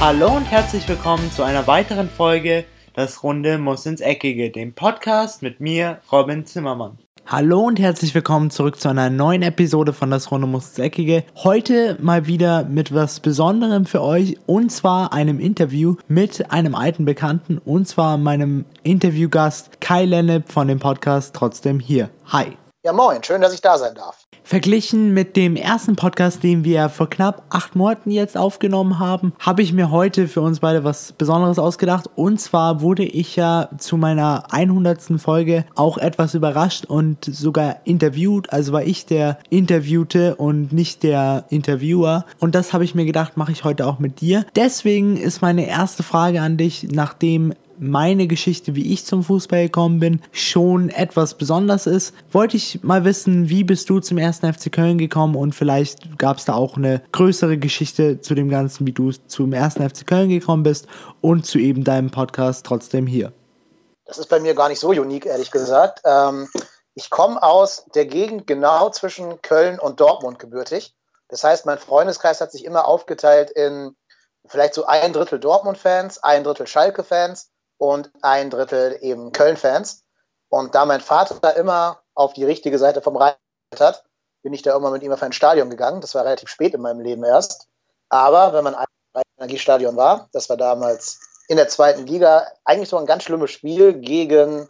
Hallo und herzlich willkommen zu einer weiteren Folge Das Runde muss ins Eckige, dem Podcast mit mir, Robin Zimmermann. Hallo und herzlich willkommen zurück zu einer neuen Episode von Das Runde muss ins Eckige. Heute mal wieder mit was Besonderem für euch und zwar einem Interview mit einem alten Bekannten und zwar meinem Interviewgast Kai Lennep von dem Podcast Trotzdem hier. Hi. Ja, moin, schön, dass ich da sein darf. Verglichen mit dem ersten Podcast, den wir vor knapp acht Monaten jetzt aufgenommen haben, habe ich mir heute für uns beide was Besonderes ausgedacht. Und zwar wurde ich ja zu meiner 100. Folge auch etwas überrascht und sogar interviewt. Also war ich der Interviewte und nicht der Interviewer. Und das habe ich mir gedacht, mache ich heute auch mit dir. Deswegen ist meine erste Frage an dich, nachdem meine Geschichte, wie ich zum Fußball gekommen bin, schon etwas besonders ist, wollte ich mal wissen, wie bist du zum ersten FC Köln gekommen und vielleicht gab es da auch eine größere Geschichte zu dem Ganzen, wie du zum ersten FC Köln gekommen bist und zu eben deinem Podcast trotzdem hier. Das ist bei mir gar nicht so unique, ehrlich gesagt. Ähm, ich komme aus der Gegend genau zwischen Köln und Dortmund gebürtig. Das heißt, mein Freundeskreis hat sich immer aufgeteilt in vielleicht so ein Drittel Dortmund-Fans, ein Drittel Schalke-Fans und ein Drittel eben Köln-Fans. Und da mein Vater immer auf die richtige Seite vom Rhein hat, bin ich da immer mit ihm auf ein Stadion gegangen. Das war relativ spät in meinem Leben erst. Aber wenn man im Energiestadion war, das war damals in der zweiten Liga, eigentlich so ein ganz schlimmes Spiel gegen,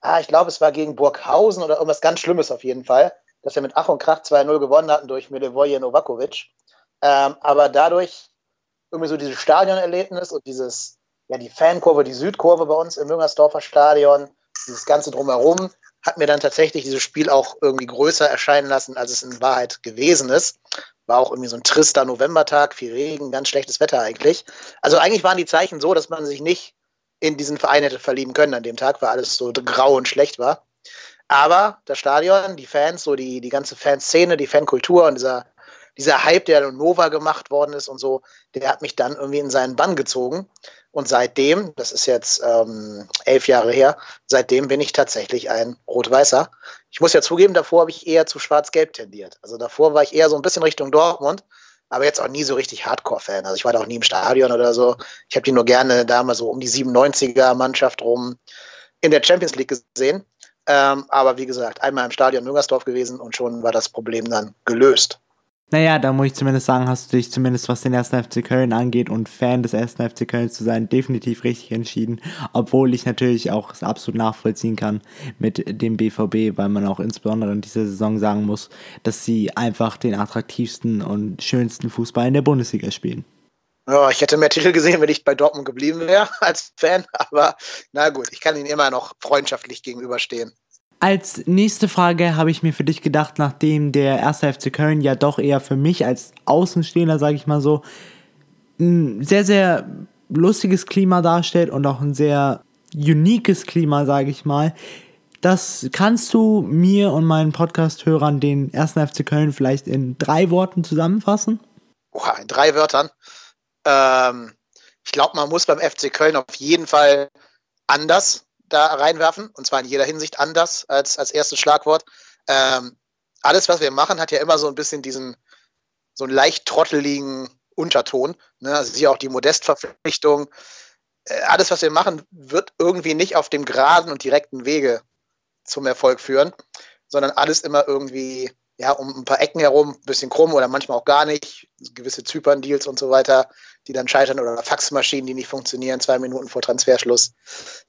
ah, ich glaube, es war gegen Burghausen oder irgendwas ganz Schlimmes auf jeden Fall, dass wir mit Ach und Krach 2-0 gewonnen hatten durch Milivoje Novakovic. Ähm, aber dadurch irgendwie so dieses Stadionerlebnis und dieses ja, die Fankurve, die Südkurve bei uns im Müngersdorfer Stadion, dieses Ganze drumherum, hat mir dann tatsächlich dieses Spiel auch irgendwie größer erscheinen lassen, als es in Wahrheit gewesen ist. War auch irgendwie so ein trister Novembertag, viel Regen, ganz schlechtes Wetter eigentlich. Also eigentlich waren die Zeichen so, dass man sich nicht in diesen Verein hätte verlieben können an dem Tag, weil alles so grau und schlecht war. Aber das Stadion, die Fans, so die, die ganze Fanszene, die Fankultur und dieser, dieser Hype, der in Nova gemacht worden ist und so, der hat mich dann irgendwie in seinen Bann gezogen. Und seitdem, das ist jetzt ähm, elf Jahre her, seitdem bin ich tatsächlich ein Rot-Weißer. Ich muss ja zugeben, davor habe ich eher zu Schwarz-Gelb tendiert. Also davor war ich eher so ein bisschen Richtung Dortmund, aber jetzt auch nie so richtig Hardcore-Fan. Also ich war da auch nie im Stadion oder so. Ich habe die nur gerne damals so um die 97er-Mannschaft rum in der Champions League gesehen. Ähm, aber wie gesagt, einmal im Stadion Müngersdorf gewesen und schon war das Problem dann gelöst. Naja, da muss ich zumindest sagen, hast du dich zumindest was den ersten FC Köln angeht und Fan des ersten FC Köln zu sein, definitiv richtig entschieden. Obwohl ich natürlich auch es absolut nachvollziehen kann mit dem BVB, weil man auch insbesondere in dieser Saison sagen muss, dass sie einfach den attraktivsten und schönsten Fußball in der Bundesliga spielen. Ja, ich hätte mehr Titel gesehen, wenn ich bei Dortmund geblieben wäre als Fan, aber na gut, ich kann ihnen immer noch freundschaftlich gegenüberstehen. Als nächste Frage habe ich mir für dich gedacht, nachdem der erste FC Köln ja doch eher für mich als Außenstehender, sage ich mal so, ein sehr, sehr lustiges Klima darstellt und auch ein sehr uniques Klima, sage ich mal. Das kannst du mir und meinen Podcast-Hörern den ersten FC Köln vielleicht in drei Worten zusammenfassen? Oha, in drei Wörtern. Ähm, ich glaube, man muss beim FC Köln auf jeden Fall anders da reinwerfen, und zwar in jeder Hinsicht anders als, als erstes Schlagwort. Ähm, alles, was wir machen, hat ja immer so ein bisschen diesen, so einen leicht trotteligen Unterton. Ne? Also hier auch die Modestverpflichtung. Äh, alles, was wir machen, wird irgendwie nicht auf dem geraden und direkten Wege zum Erfolg führen, sondern alles immer irgendwie ja, um ein paar Ecken herum, ein bisschen krumm oder manchmal auch gar nicht. Gewisse Zypern-Deals und so weiter, die dann scheitern oder Faxmaschinen, die nicht funktionieren, zwei Minuten vor Transferschluss.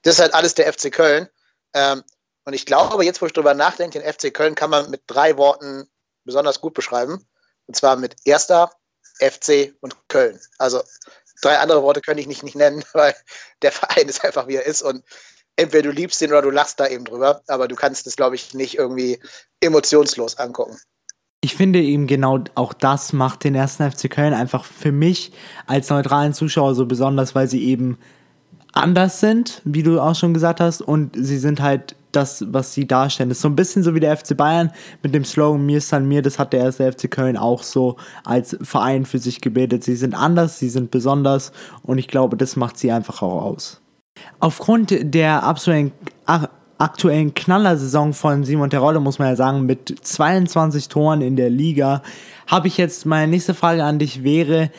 Das ist halt alles der FC Köln. Ähm, und ich glaube, jetzt, wo ich drüber nachdenke, den FC Köln kann man mit drei Worten besonders gut beschreiben. Und zwar mit erster, FC und Köln. Also drei andere Worte könnte ich nicht, nicht nennen, weil der Verein ist einfach, wie er ist. Und entweder du liebst ihn oder du lachst da eben drüber, aber du kannst es, glaube ich, nicht irgendwie emotionslos angucken. Ich finde eben genau auch das macht den ersten FC Köln einfach für mich als neutralen Zuschauer so besonders, weil sie eben anders sind, wie du auch schon gesagt hast, und sie sind halt das, was sie darstellen. Das ist so ein bisschen so wie der FC Bayern mit dem Slogan Mir ist an mir, das hat der erste FC Köln auch so als Verein für sich gebildet. Sie sind anders, sie sind besonders und ich glaube, das macht sie einfach auch aus. Aufgrund der aktuellen, aktuellen Knallersaison von Simon Terodde, muss man ja sagen, mit 22 Toren in der Liga, habe ich jetzt meine nächste Frage an dich wäre,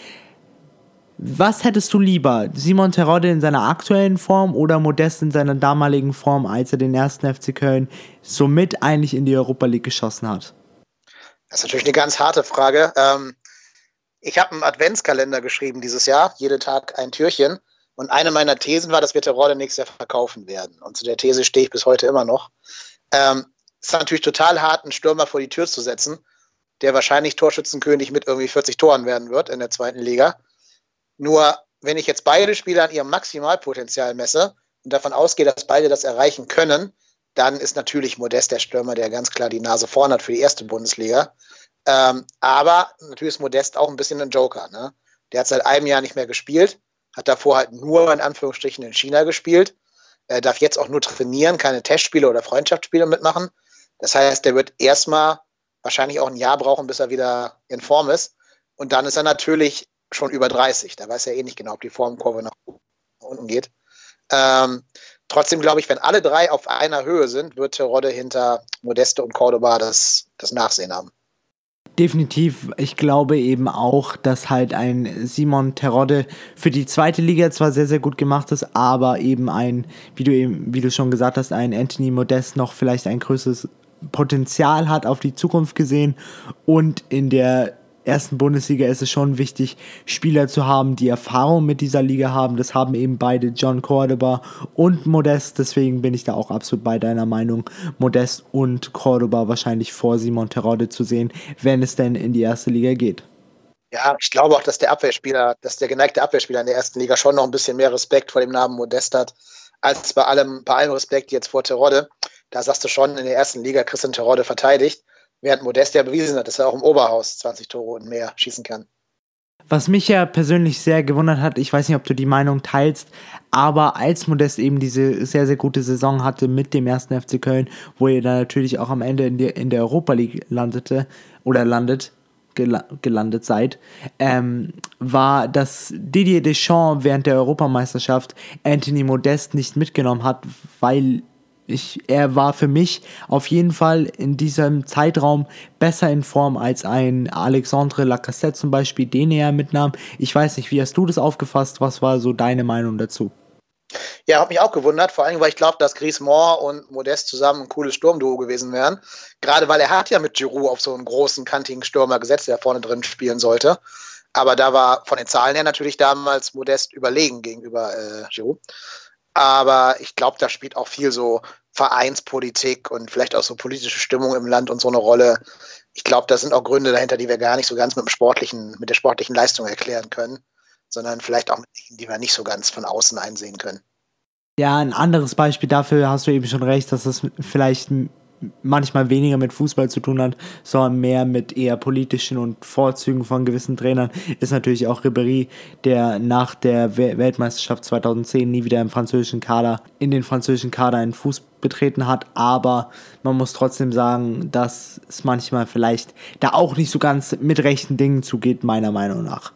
Was hättest du lieber? Simon Terodde in seiner aktuellen Form oder Modest in seiner damaligen Form, als er den ersten FC Köln somit eigentlich in die Europa League geschossen hat? Das ist natürlich eine ganz harte Frage. Ähm, ich habe einen Adventskalender geschrieben dieses Jahr, jeden Tag ein Türchen. Und eine meiner Thesen war, dass wir Terodde nächstes Jahr verkaufen werden. Und zu der These stehe ich bis heute immer noch. Ähm, es ist natürlich total hart, einen Stürmer vor die Tür zu setzen, der wahrscheinlich Torschützenkönig mit irgendwie 40 Toren werden wird in der zweiten Liga. Nur, wenn ich jetzt beide Spieler an ihrem Maximalpotenzial messe und davon ausgehe, dass beide das erreichen können, dann ist natürlich Modest der Stürmer, der ganz klar die Nase vorn hat für die erste Bundesliga. Ähm, aber natürlich ist Modest auch ein bisschen ein Joker. Ne? Der hat seit einem Jahr nicht mehr gespielt, hat davor halt nur in Anführungsstrichen in China gespielt, er darf jetzt auch nur trainieren, keine Testspiele oder Freundschaftsspiele mitmachen. Das heißt, der wird erstmal wahrscheinlich auch ein Jahr brauchen, bis er wieder in Form ist. Und dann ist er natürlich schon über 30. Da weiß er eh nicht genau, ob die Formkurve nach unten geht. Ähm, trotzdem glaube ich, wenn alle drei auf einer Höhe sind, wird Terodde hinter Modeste und Cordoba das, das Nachsehen haben. Definitiv. Ich glaube eben auch, dass halt ein Simon Terodde für die zweite Liga zwar sehr, sehr gut gemacht ist, aber eben ein, wie du eben, wie du schon gesagt hast, ein Anthony Modest noch vielleicht ein größeres Potenzial hat auf die Zukunft gesehen und in der ersten Bundesliga ist es schon wichtig, Spieler zu haben, die Erfahrung mit dieser Liga haben. Das haben eben beide John Cordoba und Modest. Deswegen bin ich da auch absolut bei deiner Meinung, Modest und Cordoba wahrscheinlich vor Simon Terodde zu sehen, wenn es denn in die erste Liga geht. Ja, ich glaube auch, dass der Abwehrspieler, dass der geneigte Abwehrspieler in der ersten Liga schon noch ein bisschen mehr Respekt vor dem Namen Modest hat, als bei allem, bei allem Respekt jetzt vor Terodde. Da sagst du schon, in der ersten Liga Christian Terodde verteidigt während Modest ja bewiesen hat, dass er auch im Oberhaus 20 Tore und mehr schießen kann. Was mich ja persönlich sehr gewundert hat, ich weiß nicht, ob du die Meinung teilst, aber als Modest eben diese sehr, sehr gute Saison hatte mit dem ersten FC Köln, wo er dann natürlich auch am Ende in, die, in der Europa League landete oder landet, gelandet seid, ähm, war, dass Didier Deschamps während der Europameisterschaft Anthony Modest nicht mitgenommen hat, weil ich, er war für mich auf jeden Fall in diesem Zeitraum besser in Form als ein Alexandre Lacassette zum Beispiel, den er mitnahm. Ich weiß nicht, wie hast du das aufgefasst? Was war so deine Meinung dazu? Ja, hat mich auch gewundert, vor allem, weil ich glaube, dass Griezmann und Modest zusammen ein cooles Sturmduo gewesen wären. Gerade weil er hat ja mit Giroud auf so einen großen, kantigen Stürmer gesetzt, der vorne drin spielen sollte. Aber da war von den Zahlen her natürlich damals Modest überlegen gegenüber äh, Giroud. Aber ich glaube, da spielt auch viel so Vereinspolitik und vielleicht auch so politische Stimmung im Land und so eine Rolle. Ich glaube, da sind auch Gründe dahinter, die wir gar nicht so ganz mit dem sportlichen, mit der sportlichen Leistung erklären können, sondern vielleicht auch die wir nicht so ganz von außen einsehen können. Ja, ein anderes Beispiel dafür hast du eben schon recht, dass das vielleicht manchmal weniger mit Fußball zu tun hat, sondern mehr mit eher politischen und Vorzügen von gewissen Trainern, ist natürlich auch Ribéry, der nach der Weltmeisterschaft 2010 nie wieder im französischen Kader, in den französischen Kader einen Fuß betreten hat, aber man muss trotzdem sagen, dass es manchmal vielleicht da auch nicht so ganz mit rechten Dingen zugeht, meiner Meinung nach.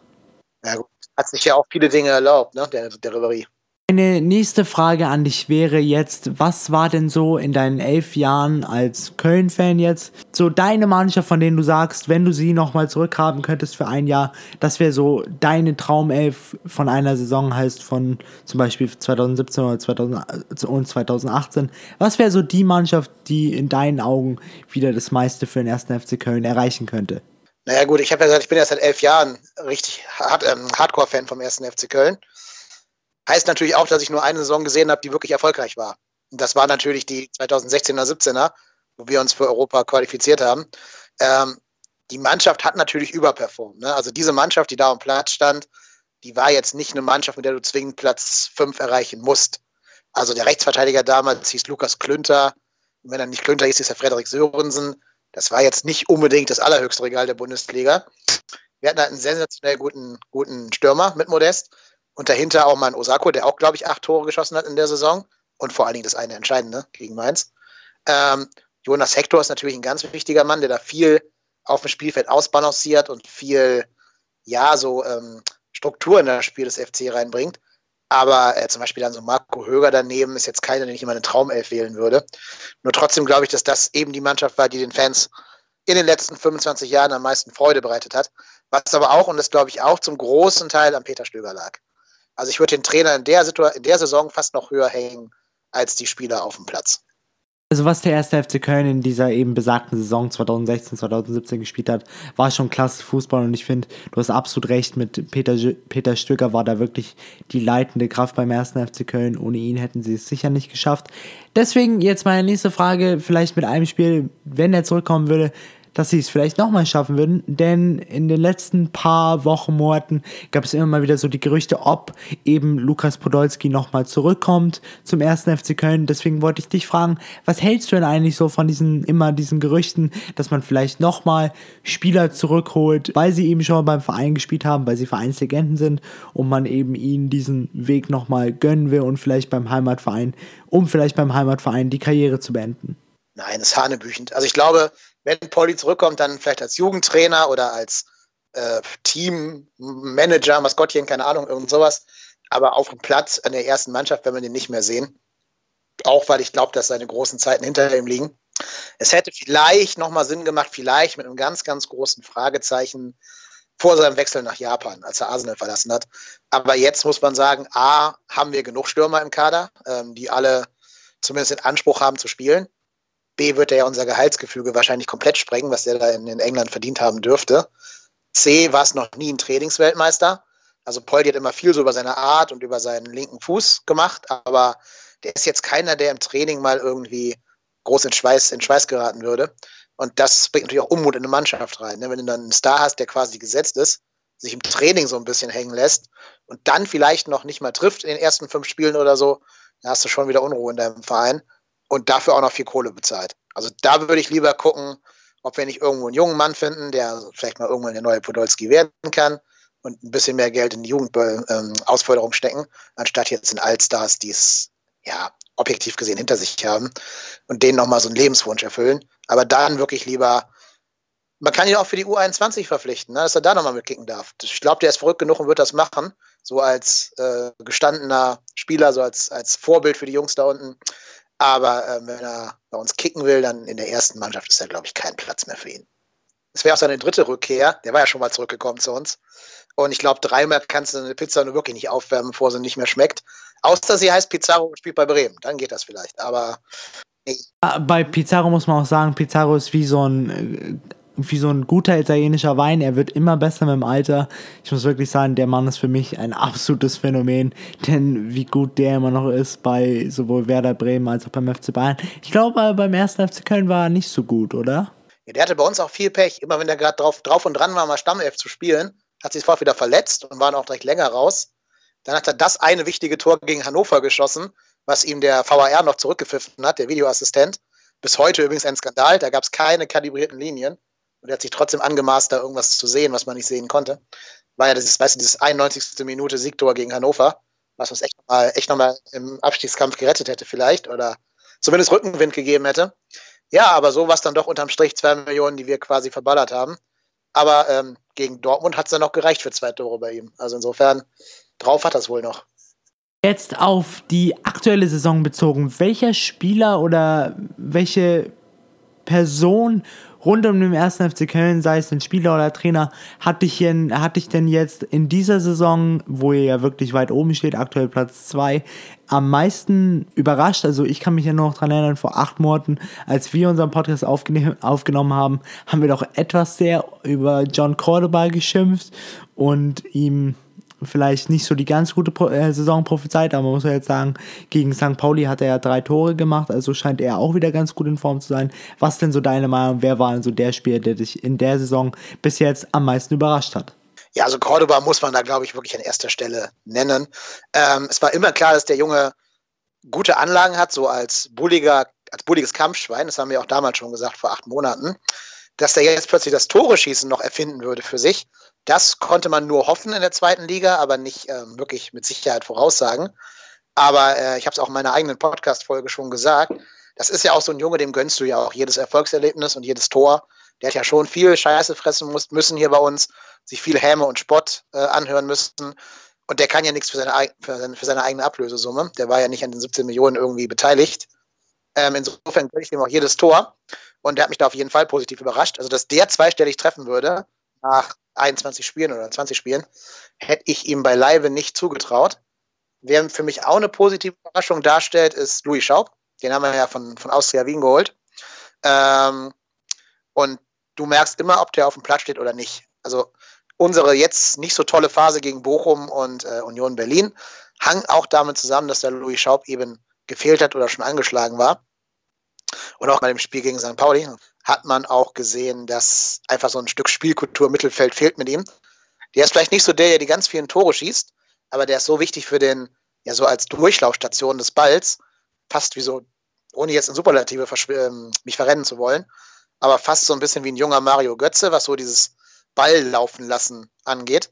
Ja gut, hat sich ja auch viele Dinge erlaubt, ne, der, der Ribéry. Meine nächste Frage an dich wäre jetzt, was war denn so in deinen elf Jahren als Köln-Fan jetzt so deine Mannschaft, von denen du sagst, wenn du sie nochmal zurückhaben könntest für ein Jahr, das wäre so deine Traumelf von einer Saison heißt von zum Beispiel 2017 oder 2000 und 2018. Was wäre so die Mannschaft, die in deinen Augen wieder das meiste für den ersten FC Köln erreichen könnte? Naja gut, ich habe ja gesagt, ich bin ja seit elf Jahren richtig hard, ähm, Hardcore-Fan vom ersten FC Köln. Heißt natürlich auch, dass ich nur eine Saison gesehen habe, die wirklich erfolgreich war. Und das war natürlich die 2016er, 17er, wo wir uns für Europa qualifiziert haben. Ähm, die Mannschaft hat natürlich überperformt. Ne? Also diese Mannschaft, die da am Platz stand, die war jetzt nicht eine Mannschaft, mit der du zwingend Platz 5 erreichen musst. Also der Rechtsverteidiger damals hieß Lukas Klünter. Und wenn er nicht Klünter hieß, hieß er Frederik Sörensen. Das war jetzt nicht unbedingt das allerhöchste Regal der Bundesliga. Wir hatten halt einen sensationell guten, guten Stürmer mit Modest. Und dahinter auch mal ein Osako, der auch, glaube ich, acht Tore geschossen hat in der Saison. Und vor allen Dingen das eine entscheidende gegen Mainz. Ähm, Jonas Hector ist natürlich ein ganz wichtiger Mann, der da viel auf dem Spielfeld ausbalanciert und viel, ja, so ähm, Struktur in das Spiel des FC reinbringt. Aber äh, zum Beispiel dann so Marco Höger daneben ist jetzt keiner, den ich immer eine Traumelf wählen würde. Nur trotzdem glaube ich, dass das eben die Mannschaft war, die den Fans in den letzten 25 Jahren am meisten Freude bereitet hat. Was aber auch, und das glaube ich auch, zum großen Teil an Peter Stöger lag. Also ich würde den Trainer in der, in der Saison fast noch höher hängen als die Spieler auf dem Platz. Also was der erste FC Köln in dieser eben besagten Saison 2016, 2017 gespielt hat, war schon klasse Fußball und ich finde, du hast absolut recht, mit Peter, Peter Stöger war da wirklich die leitende Kraft beim ersten FC Köln. Ohne ihn hätten sie es sicher nicht geschafft. Deswegen jetzt meine nächste Frage, vielleicht mit einem Spiel, wenn er zurückkommen würde, dass sie es vielleicht nochmal schaffen würden, denn in den letzten paar Wochen, Monaten gab es immer mal wieder so die Gerüchte, ob eben Lukas Podolski nochmal zurückkommt zum ersten FC Köln. Deswegen wollte ich dich fragen, was hältst du denn eigentlich so von diesen, immer diesen Gerüchten, dass man vielleicht nochmal Spieler zurückholt, weil sie eben schon beim Verein gespielt haben, weil sie Vereinslegenden sind und man eben ihnen diesen Weg nochmal gönnen will und vielleicht beim Heimatverein, um vielleicht beim Heimatverein die Karriere zu beenden? Nein, das ist hanebüchend. Also ich glaube, wenn Polly zurückkommt, dann vielleicht als Jugendtrainer oder als äh, Teammanager, Maskottchen, keine Ahnung, irgend sowas. Aber auf dem Platz an der ersten Mannschaft werden wir den nicht mehr sehen. Auch weil ich glaube, dass seine großen Zeiten hinter ihm liegen. Es hätte vielleicht nochmal Sinn gemacht, vielleicht mit einem ganz, ganz großen Fragezeichen vor seinem Wechsel nach Japan, als er Arsenal verlassen hat. Aber jetzt muss man sagen, A, haben wir genug Stürmer im Kader, ähm, die alle zumindest den Anspruch haben zu spielen. B wird er ja unser Gehaltsgefüge wahrscheinlich komplett sprengen, was er da in, in England verdient haben dürfte. C war es noch nie ein Trainingsweltmeister. Also Poldi hat immer viel so über seine Art und über seinen linken Fuß gemacht, aber der ist jetzt keiner, der im Training mal irgendwie groß in Schweiß, in Schweiß geraten würde. Und das bringt natürlich auch Unmut in eine Mannschaft rein. Ne? Wenn du dann einen Star hast, der quasi gesetzt ist, sich im Training so ein bisschen hängen lässt und dann vielleicht noch nicht mal trifft in den ersten fünf Spielen oder so, dann hast du schon wieder Unruhe in deinem Verein und dafür auch noch viel Kohle bezahlt. Also da würde ich lieber gucken, ob wir nicht irgendwo einen jungen Mann finden, der vielleicht mal irgendwann der neue Podolski werden kann und ein bisschen mehr Geld in die Jugendausförderung ähm, stecken, anstatt jetzt in Allstars, die es ja objektiv gesehen hinter sich haben und denen nochmal so einen Lebenswunsch erfüllen. Aber dann wirklich lieber, man kann ihn auch für die U21 verpflichten, ne, dass er da nochmal mitkicken darf. Ich glaube, der ist verrückt genug und wird das machen, so als äh, gestandener Spieler, so als, als Vorbild für die Jungs da unten. Aber äh, wenn er bei uns kicken will, dann in der ersten Mannschaft ist da, glaube ich, kein Platz mehr für ihn. Es wäre auch seine dritte Rückkehr. Der war ja schon mal zurückgekommen zu uns. Und ich glaube, dreimal kannst du eine Pizza nur wirklich nicht aufwärmen, bevor sie nicht mehr schmeckt. Außer sie heißt Pizarro und spielt bei Bremen. Dann geht das vielleicht. Aber nee. Bei Pizarro muss man auch sagen, Pizarro ist wie so ein äh, wie so ein guter italienischer Wein. Er wird immer besser mit dem Alter. Ich muss wirklich sagen, der Mann ist für mich ein absolutes Phänomen. Denn wie gut der immer noch ist bei sowohl Werder Bremen als auch beim FC Bayern. Ich glaube, beim ersten FC Köln war er nicht so gut, oder? Ja, der hatte bei uns auch viel Pech. Immer wenn er gerade drauf, drauf und dran war, mal Stammelf zu spielen, hat sich sofort wieder verletzt und war dann auch direkt länger raus. Dann hat er das eine wichtige Tor gegen Hannover geschossen, was ihm der VAR noch zurückgepfiffen hat, der Videoassistent. Bis heute übrigens ein Skandal, da gab es keine kalibrierten Linien. Und er hat sich trotzdem angemaßt, da irgendwas zu sehen, was man nicht sehen konnte. War ja dieses, weißt du, dieses 91. Minute Siegtor gegen Hannover, was uns echt nochmal echt noch im Abstiegskampf gerettet hätte, vielleicht, oder zumindest Rückenwind gegeben hätte. Ja, aber so war es dann doch unterm Strich zwei Millionen, die wir quasi verballert haben. Aber ähm, gegen Dortmund hat es dann noch gereicht für zwei Tore bei ihm. Also insofern, drauf hat das wohl noch. Jetzt auf die aktuelle Saison bezogen, welcher Spieler oder welche Person rund um den ersten FC Köln, sei es ein Spieler oder Trainer, hat dich, hier, hat dich denn jetzt in dieser Saison, wo ihr ja wirklich weit oben steht, aktuell Platz 2, am meisten überrascht? Also ich kann mich ja nur noch daran erinnern, vor acht Monaten, als wir unseren Podcast aufgenommen haben, haben wir doch etwas sehr über John Cordoba geschimpft und ihm vielleicht nicht so die ganz gute äh, Saison prophezeit, aber man muss ja jetzt sagen, gegen St. Pauli hat er ja drei Tore gemacht, also scheint er auch wieder ganz gut in Form zu sein. Was denn so deine Meinung, wer war denn so der Spieler, der dich in der Saison bis jetzt am meisten überrascht hat? Ja, also Cordoba muss man da, glaube ich, wirklich an erster Stelle nennen. Ähm, es war immer klar, dass der Junge gute Anlagen hat, so als bulliger, als bulliges Kampfschwein, das haben wir auch damals schon gesagt, vor acht Monaten, dass der jetzt plötzlich das Tore schießen noch erfinden würde für sich. Das konnte man nur hoffen in der zweiten Liga, aber nicht äh, wirklich mit Sicherheit voraussagen. Aber äh, ich habe es auch in meiner eigenen Podcast-Folge schon gesagt. Das ist ja auch so ein Junge, dem gönnst du ja auch jedes Erfolgserlebnis und jedes Tor. Der hat ja schon viel Scheiße fressen muss, müssen hier bei uns, sich viel Häme und Spott äh, anhören müssen. Und der kann ja nichts für seine, für, seine, für seine eigene Ablösesumme. Der war ja nicht an den 17 Millionen irgendwie beteiligt. Ähm, insofern gönne ich ihm auch jedes Tor. Und der hat mich da auf jeden Fall positiv überrascht. Also, dass der zweistellig treffen würde, nach 21 Spielen oder 20 Spielen, hätte ich ihm beileibe nicht zugetraut. Wer für mich auch eine positive Überraschung darstellt, ist Louis Schaub. Den haben wir ja von, von Austria Wien geholt. Ähm, und du merkst immer, ob der auf dem Platz steht oder nicht. Also unsere jetzt nicht so tolle Phase gegen Bochum und äh, Union Berlin hang auch damit zusammen, dass der Louis Schaub eben gefehlt hat oder schon angeschlagen war. Und auch bei dem Spiel gegen St. Pauli hat man auch gesehen, dass einfach so ein Stück Spielkultur Mittelfeld fehlt mit ihm. Der ist vielleicht nicht so der, der die ganz vielen Tore schießt, aber der ist so wichtig für den, ja, so als Durchlaufstation des Balls, fast wie so, ohne jetzt in Superlative ähm, mich verrennen zu wollen, aber fast so ein bisschen wie ein junger Mario Götze, was so dieses Ball laufen lassen angeht.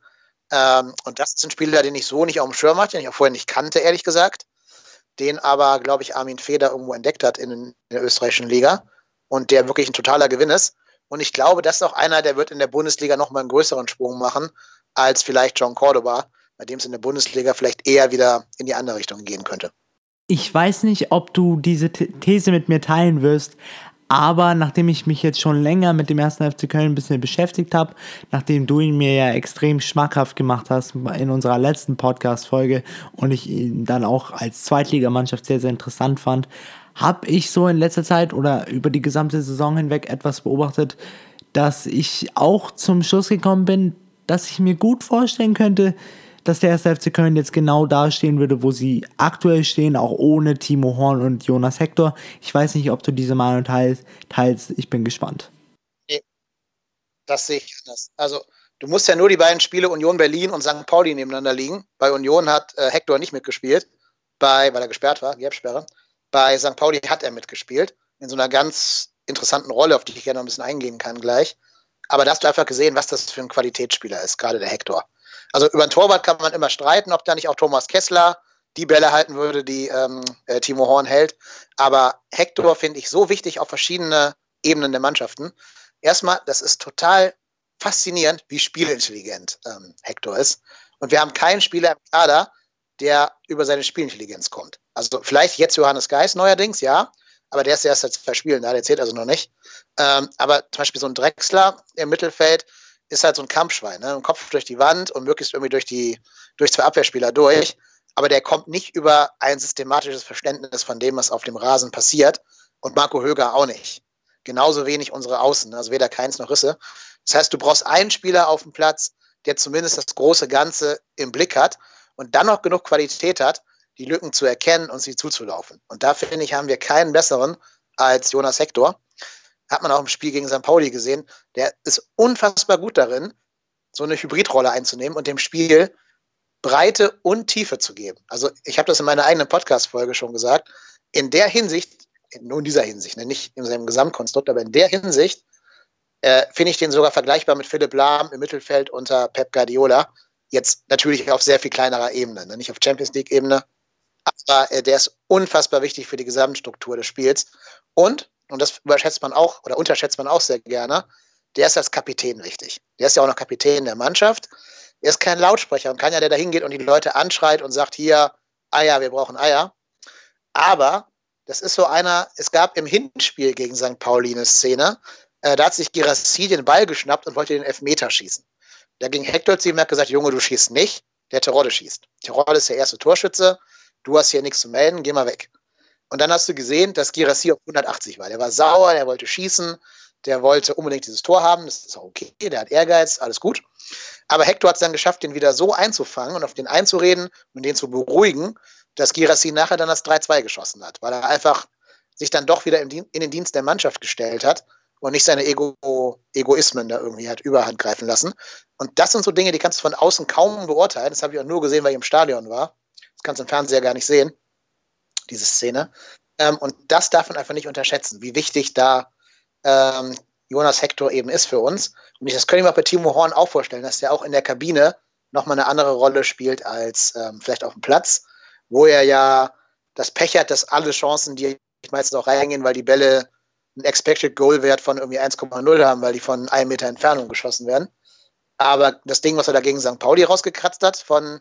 Ähm, und das ist ein Spieler, den ich so nicht auf dem Schirm hatte, den ich auch vorher nicht kannte, ehrlich gesagt. Den aber, glaube ich, Armin Feder irgendwo entdeckt hat in, in der österreichischen Liga und der wirklich ein totaler Gewinn ist. Und ich glaube, das ist auch einer, der wird in der Bundesliga nochmal einen größeren Sprung machen als vielleicht John Cordoba, bei dem es in der Bundesliga vielleicht eher wieder in die andere Richtung gehen könnte. Ich weiß nicht, ob du diese These mit mir teilen wirst, aber nachdem ich mich jetzt schon länger mit dem ersten FC Köln ein bisschen beschäftigt habe, nachdem du ihn mir ja extrem schmackhaft gemacht hast in unserer letzten Podcast-Folge und ich ihn dann auch als Zweitligamannschaft sehr, sehr interessant fand, habe ich so in letzter Zeit oder über die gesamte Saison hinweg etwas beobachtet, dass ich auch zum Schluss gekommen bin, dass ich mir gut vorstellen könnte, dass der erste FC Köln jetzt genau da stehen würde, wo sie aktuell stehen, auch ohne Timo Horn und Jonas Hector. Ich weiß nicht, ob du diese Meinung teilst. teilst. Ich bin gespannt. Das sehe ich anders. Also, du musst ja nur die beiden Spiele Union Berlin und St. Pauli nebeneinander liegen. Bei Union hat äh, Hector nicht mitgespielt, bei, weil er gesperrt war, Gelbsperre. Bei St. Pauli hat er mitgespielt, in so einer ganz interessanten Rolle, auf die ich gerne noch ein bisschen eingehen kann gleich. Aber da hast du einfach gesehen, was das für ein Qualitätsspieler ist, gerade der Hector. Also über den Torwart kann man immer streiten, ob da nicht auch Thomas Kessler die Bälle halten würde, die ähm, äh, Timo Horn hält. Aber Hector finde ich so wichtig auf verschiedene Ebenen der Mannschaften. Erstmal, das ist total faszinierend, wie spielintelligent ähm, Hector ist. Und wir haben keinen Spieler im Kader, der über seine Spielintelligenz kommt. Also vielleicht jetzt Johannes Geis neuerdings, ja, aber der ist erst seit zwei Spielen da, der zählt also noch nicht. Ähm, aber zum Beispiel so ein Drechsler im Mittelfeld, ist halt so ein Kampfschwein, ne? Ein Kopf durch die Wand und möglichst irgendwie durch die, durch zwei Abwehrspieler durch. Aber der kommt nicht über ein systematisches Verständnis von dem, was auf dem Rasen passiert. Und Marco Höger auch nicht. Genauso wenig unsere Außen, also weder Keins noch Risse. Das heißt, du brauchst einen Spieler auf dem Platz, der zumindest das große Ganze im Blick hat und dann noch genug Qualität hat, die Lücken zu erkennen und sie zuzulaufen. Und da finde ich, haben wir keinen besseren als Jonas Hector hat man auch im Spiel gegen St. Pauli gesehen, der ist unfassbar gut darin, so eine Hybridrolle einzunehmen und dem Spiel Breite und Tiefe zu geben. Also ich habe das in meiner eigenen Podcast-Folge schon gesagt. In der Hinsicht, nur in dieser Hinsicht, ne, nicht in seinem Gesamtkonstrukt, aber in der Hinsicht äh, finde ich den sogar vergleichbar mit Philipp Lahm im Mittelfeld unter Pep Guardiola. Jetzt natürlich auf sehr viel kleinerer Ebene, ne, nicht auf Champions League-Ebene. Aber äh, der ist unfassbar wichtig für die Gesamtstruktur des Spiels. Und und das überschätzt man auch oder unterschätzt man auch sehr gerne, der ist als Kapitän wichtig. Der ist ja auch noch Kapitän der Mannschaft. Er ist kein Lautsprecher und keiner, der da hingeht und die Leute anschreit und sagt, hier, Eier, wir brauchen Eier. Aber das ist so einer, es gab im Hinspiel gegen St. Pauli eine Szene, äh, da hat sich Girassi den Ball geschnappt und wollte den Elfmeter schießen. Da ging Hector zu ihm und hat gesagt, Junge, du schießt nicht, der Terodde schießt. Terodde ist der erste Torschütze, du hast hier nichts zu melden, geh mal weg. Und dann hast du gesehen, dass Girassi auf 180 war. Der war sauer, der wollte schießen, der wollte unbedingt dieses Tor haben. Das ist auch okay, der hat Ehrgeiz, alles gut. Aber Hector hat es dann geschafft, den wieder so einzufangen und auf den einzureden und den zu beruhigen, dass Girassi nachher dann das 3-2 geschossen hat, weil er einfach sich dann doch wieder in den Dienst der Mannschaft gestellt hat und nicht seine Ego Egoismen da irgendwie hat überhand greifen lassen. Und das sind so Dinge, die kannst du von außen kaum beurteilen. Das habe ich auch nur gesehen, weil ich im Stadion war. Das kannst du im Fernseher gar nicht sehen diese Szene. Ähm, und das darf man einfach nicht unterschätzen, wie wichtig da ähm, Jonas Hector eben ist für uns. Und ich, das könnte ich mir bei Timo Horn auch vorstellen, dass der auch in der Kabine nochmal eine andere Rolle spielt als ähm, vielleicht auf dem Platz, wo er ja das Pech hat, dass alle Chancen, die meistens auch reingehen, weil die Bälle einen Expected Goal Wert von irgendwie 1,0 haben, weil die von einem Meter Entfernung geschossen werden. Aber das Ding, was er da gegen St. Pauli rausgekratzt hat, von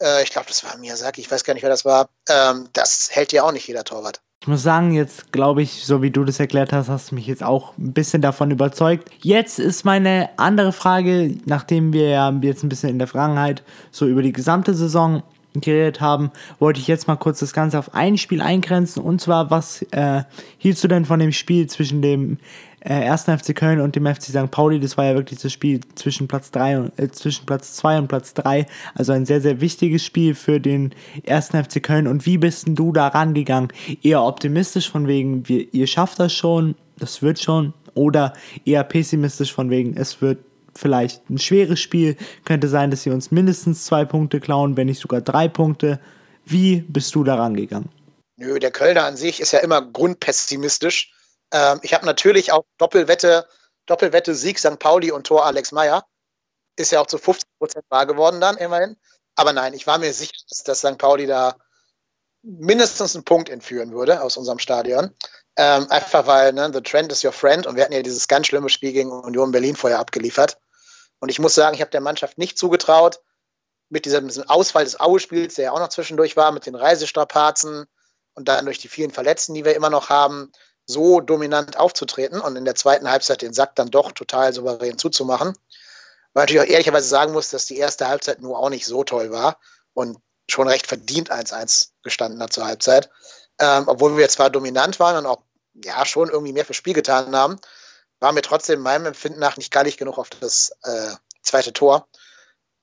äh, ich glaube, das war Miyazaki, ich weiß gar nicht, wer das war, ähm, das hält ja auch nicht jeder Torwart. Ich muss sagen, jetzt glaube ich, so wie du das erklärt hast, hast du mich jetzt auch ein bisschen davon überzeugt. Jetzt ist meine andere Frage, nachdem wir ja jetzt ein bisschen in der Vergangenheit so über die gesamte Saison geredet haben, wollte ich jetzt mal kurz das Ganze auf ein Spiel eingrenzen. Und zwar, was äh, hielst du denn von dem Spiel zwischen dem äh, 1. FC Köln und dem FC St. Pauli? Das war ja wirklich das Spiel zwischen Platz 3 und äh, zwischen Platz 2 und Platz 3. Also ein sehr, sehr wichtiges Spiel für den 1. FC Köln. Und wie bist denn du da rangegangen? Eher optimistisch von wegen, wir, ihr schafft das schon, das wird schon. Oder eher pessimistisch von wegen, es wird vielleicht ein schweres Spiel. Könnte sein, dass sie uns mindestens zwei Punkte klauen, wenn nicht sogar drei Punkte. Wie bist du da rangegangen? Nö, der Kölner an sich ist ja immer grundpessimistisch. Ähm, ich habe natürlich auch Doppelwette, Doppelwette Sieg St. Pauli und Tor Alex Meyer. Ist ja auch zu 50 Prozent wahr geworden dann immerhin. Aber nein, ich war mir sicher, dass, dass St. Pauli da mindestens einen Punkt entführen würde aus unserem Stadion. Ähm, einfach weil ne, the trend is your friend und wir hatten ja dieses ganz schlimme Spiel gegen Union Berlin vorher abgeliefert. Und ich muss sagen, ich habe der Mannschaft nicht zugetraut, mit diesem, diesem Ausfall des Aue-Spiels, der ja auch noch zwischendurch war, mit den Reisestrapazen und dann durch die vielen Verletzten, die wir immer noch haben, so dominant aufzutreten und in der zweiten Halbzeit den Sack dann doch total souverän zuzumachen. Weil natürlich auch ehrlicherweise sagen muss, dass die erste Halbzeit nur auch nicht so toll war und schon recht verdient 1-1 gestanden hat zur Halbzeit. Ähm, obwohl wir zwar dominant waren und auch ja schon irgendwie mehr fürs Spiel getan haben, waren wir trotzdem meinem Empfinden nach nicht gallig genug auf das äh, zweite Tor.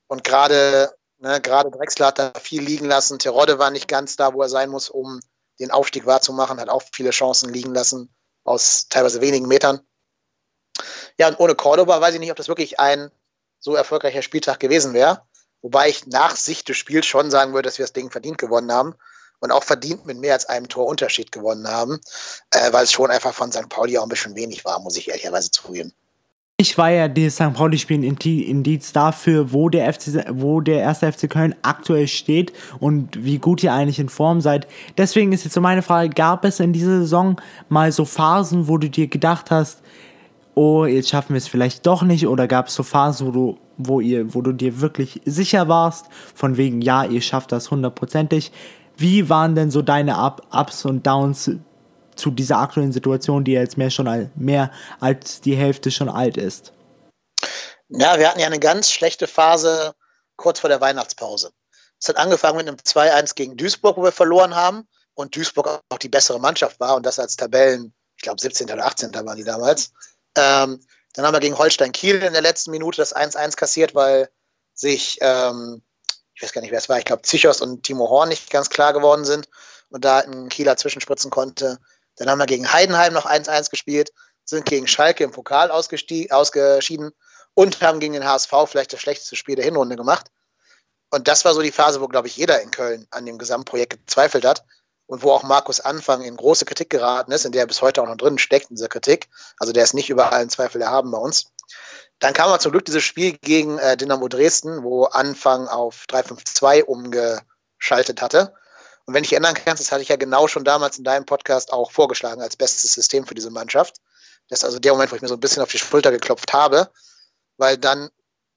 Und gerade ne, gerade Drexler hat da viel liegen lassen. Terodde war nicht ganz da, wo er sein muss, um den Aufstieg wahrzumachen, hat auch viele Chancen liegen lassen aus teilweise wenigen Metern. Ja, und ohne Cordoba weiß ich nicht, ob das wirklich ein so erfolgreicher Spieltag gewesen wäre. Wobei ich nach Sicht des Spiels schon sagen würde, dass wir das Ding verdient gewonnen haben und auch verdient mit mehr als einem Tor Unterschied gewonnen haben, äh, weil es schon einfach von St. Pauli auch ein bisschen wenig war, muss ich ehrlicherweise zugeben. Ich war ja die St. Pauli-Spiel Indiz dafür, wo der, FC, wo der erste FC Köln aktuell steht und wie gut ihr eigentlich in Form seid. Deswegen ist jetzt so meine Frage, gab es in dieser Saison mal so Phasen, wo du dir gedacht hast, oh, jetzt schaffen wir es vielleicht doch nicht, oder gab es so Phasen, wo du, wo ihr, wo du dir wirklich sicher warst, von wegen, ja, ihr schafft das hundertprozentig. Wie waren denn so deine Up Ups und Downs zu dieser aktuellen Situation, die jetzt mehr schon mehr als die Hälfte schon alt ist? Ja, wir hatten ja eine ganz schlechte Phase kurz vor der Weihnachtspause. Es hat angefangen mit einem 2-1 gegen Duisburg, wo wir verloren haben und Duisburg auch die bessere Mannschaft war und das als Tabellen, ich glaube 17. oder 18. waren die damals. Ähm, dann haben wir gegen Holstein Kiel in der letzten Minute das 1-1 kassiert, weil sich ähm, ich weiß gar nicht, wer es war, ich glaube, Zichos und Timo Horn nicht ganz klar geworden sind und da ein Kieler zwischenspritzen konnte. Dann haben wir gegen Heidenheim noch 1-1 gespielt, sind gegen Schalke im Pokal ausgeschieden und haben gegen den HSV vielleicht das schlechteste Spiel der Hinrunde gemacht. Und das war so die Phase, wo, glaube ich, jeder in Köln an dem Gesamtprojekt gezweifelt hat und wo auch Markus Anfang in große Kritik geraten ist, in der er bis heute auch noch drin steckt, in dieser Kritik. Also der ist nicht über allen Zweifel erhaben bei uns. Dann kam aber zum Glück dieses Spiel gegen äh, Dynamo Dresden, wo Anfang auf 3-5-2 umgeschaltet hatte. Und wenn ich erinnern kannst, das hatte ich ja genau schon damals in deinem Podcast auch vorgeschlagen als bestes System für diese Mannschaft. Das ist also der Moment, wo ich mir so ein bisschen auf die Schulter geklopft habe, weil dann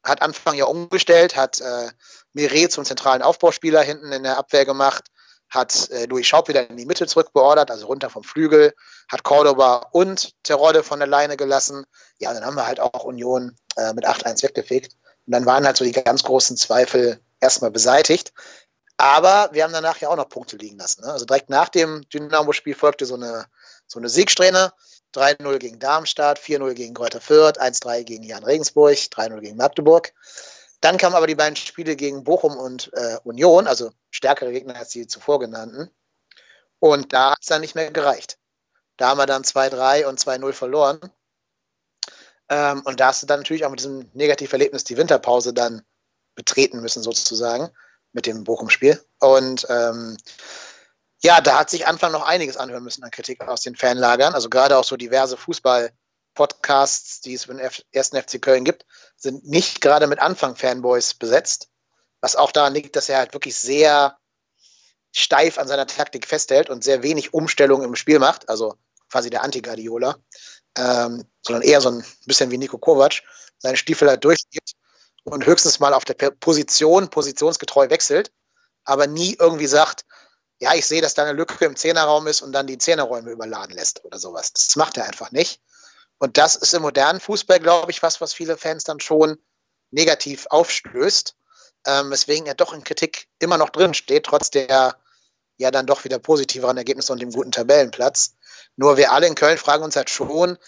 hat Anfang ja umgestellt, hat äh, Mire zum zentralen Aufbauspieler hinten in der Abwehr gemacht, hat äh, Louis Schaub wieder in die Mitte zurückbeordert, also runter vom Flügel, hat Cordoba und Terodde von der Leine gelassen. Ja, dann haben wir halt auch Union äh, mit 8-1 weggefegt. Und dann waren halt so die ganz großen Zweifel erstmal beseitigt. Aber wir haben danach ja auch noch Punkte liegen lassen. Ne? Also direkt nach dem Dynamo-Spiel folgte so eine, so eine Siegsträhne. 3-0 gegen Darmstadt, 4-0 gegen Greuther Fürth, 1-3 gegen Jan Regensburg, 3-0 gegen Magdeburg. Dann kamen aber die beiden Spiele gegen Bochum und äh, Union, also stärkere Gegner als die zuvor genannten. Und da hat es dann nicht mehr gereicht. Da haben wir dann 2-3 und 2-0 verloren. Ähm, und da hast du dann natürlich auch mit diesem Negativerlebnis die Winterpause dann betreten müssen, sozusagen, mit dem Bochum-Spiel. Und ähm, ja, da hat sich Anfang noch einiges anhören müssen an Kritik aus den Fanlagern. Also gerade auch so diverse Fußball- Podcasts, die es den ersten FC Köln gibt, sind nicht gerade mit Anfang-Fanboys besetzt. Was auch daran liegt, dass er halt wirklich sehr steif an seiner Taktik festhält und sehr wenig Umstellung im Spiel macht, also quasi der Anti-Guardiola, ähm, sondern eher so ein bisschen wie Nico Kovac, seinen Stiefel halt durchzieht und höchstens mal auf der Position positionsgetreu wechselt, aber nie irgendwie sagt, ja, ich sehe, dass da eine Lücke im Zehnerraum ist und dann die Zehnerräume überladen lässt oder sowas. Das macht er einfach nicht. Und das ist im modernen Fußball, glaube ich, was, was viele Fans dann schon negativ aufstößt, ähm, weswegen er doch in Kritik immer noch drin steht, trotz der ja dann doch wieder positiveren Ergebnisse und dem guten Tabellenplatz. Nur wir alle in Köln fragen uns halt schon,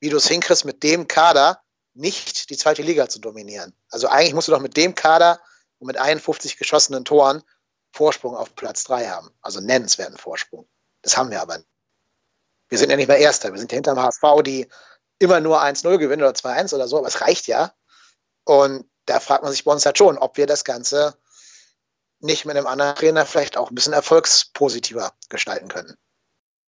wie du es hinkriegst, mit dem Kader nicht die zweite Liga zu dominieren. Also eigentlich musst du doch mit dem Kader und mit 51 geschossenen Toren Vorsprung auf Platz 3 haben. Also nennenswerten Vorsprung. Das haben wir aber nicht. Wir sind ja nicht mehr Erster. Wir sind ja hinterm HSV, die immer nur 1-0 gewinnen oder 2-1 oder so, aber es reicht ja. Und da fragt man sich bei uns halt schon, ob wir das Ganze nicht mit einem anderen Trainer vielleicht auch ein bisschen erfolgspositiver gestalten können.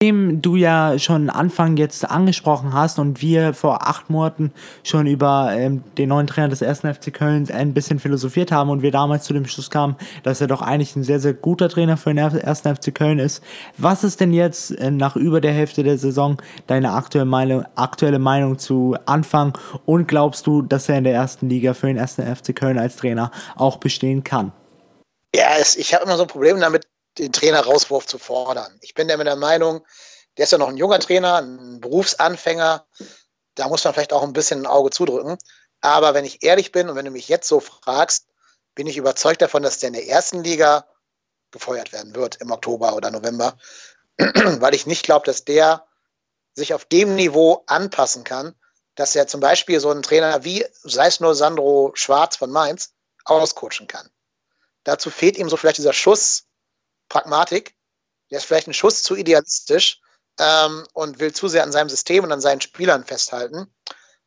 Dem du ja schon Anfang jetzt angesprochen hast und wir vor acht Monaten schon über ähm, den neuen Trainer des ersten FC Köln ein bisschen philosophiert haben und wir damals zu dem Schluss kamen, dass er doch eigentlich ein sehr, sehr guter Trainer für den ersten FC Köln ist. Was ist denn jetzt äh, nach über der Hälfte der Saison deine aktuelle Meinung, aktuelle Meinung zu Anfang und glaubst du, dass er in der ersten Liga für den ersten FC Köln als Trainer auch bestehen kann? Ja, es, ich habe immer so ein Problem damit, den Trainer-Rauswurf zu fordern. Ich bin der Meinung, der ist ja noch ein junger Trainer, ein Berufsanfänger. Da muss man vielleicht auch ein bisschen ein Auge zudrücken. Aber wenn ich ehrlich bin und wenn du mich jetzt so fragst, bin ich überzeugt davon, dass der in der ersten Liga gefeuert werden wird im Oktober oder November, weil ich nicht glaube, dass der sich auf dem Niveau anpassen kann, dass er zum Beispiel so einen Trainer wie, sei es nur Sandro Schwarz von Mainz, auscoachen kann. Dazu fehlt ihm so vielleicht dieser Schuss Pragmatik. Der ist vielleicht ein Schuss zu idealistisch ähm, und will zu sehr an seinem System und an seinen Spielern festhalten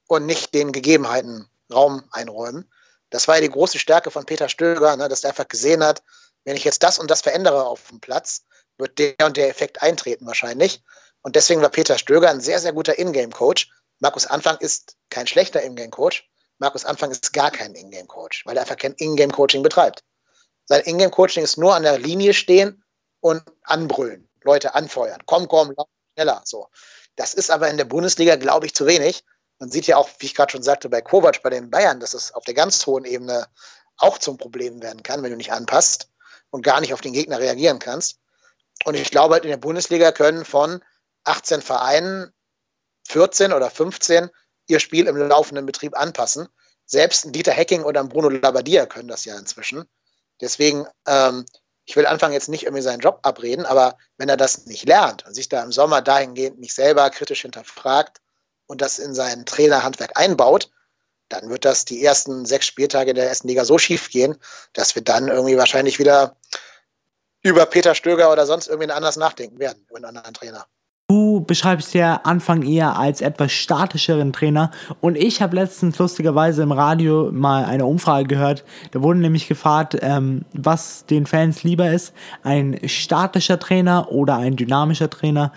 und nicht den Gegebenheiten Raum einräumen. Das war ja die große Stärke von Peter Stöger, ne, dass er einfach gesehen hat, wenn ich jetzt das und das verändere auf dem Platz, wird der und der Effekt eintreten wahrscheinlich. Und deswegen war Peter Stöger ein sehr, sehr guter Ingame-Coach. Markus Anfang ist kein schlechter Ingame-Coach. Markus Anfang ist gar kein Ingame-Coach, weil er einfach kein Ingame-Coaching betreibt. Sein Ingame-Coaching ist nur an der Linie stehen und anbrüllen, Leute anfeuern. Komm, komm, schneller. So. Das ist aber in der Bundesliga, glaube ich, zu wenig. Man sieht ja auch, wie ich gerade schon sagte, bei Kovac, bei den Bayern, dass es auf der ganz hohen Ebene auch zum Problem werden kann, wenn du nicht anpasst und gar nicht auf den Gegner reagieren kannst. Und ich glaube, halt in der Bundesliga können von 18 Vereinen 14 oder 15 ihr Spiel im laufenden Betrieb anpassen. Selbst ein Dieter Hecking oder ein Bruno Labbadia können das ja inzwischen. Deswegen, ähm, ich will Anfang jetzt nicht irgendwie seinen Job abreden, aber wenn er das nicht lernt und sich da im Sommer dahingehend nicht selber kritisch hinterfragt und das in sein Trainerhandwerk einbaut, dann wird das die ersten sechs Spieltage der ersten Liga so schief gehen, dass wir dann irgendwie wahrscheinlich wieder über Peter Stöger oder sonst irgendwen anders nachdenken werden, über einen anderen Trainer. Du beschreibst ja Anfang eher als etwas statischeren Trainer und ich habe letztens lustigerweise im Radio mal eine Umfrage gehört. Da wurde nämlich gefragt, ähm, was den Fans lieber ist, ein statischer Trainer oder ein dynamischer Trainer.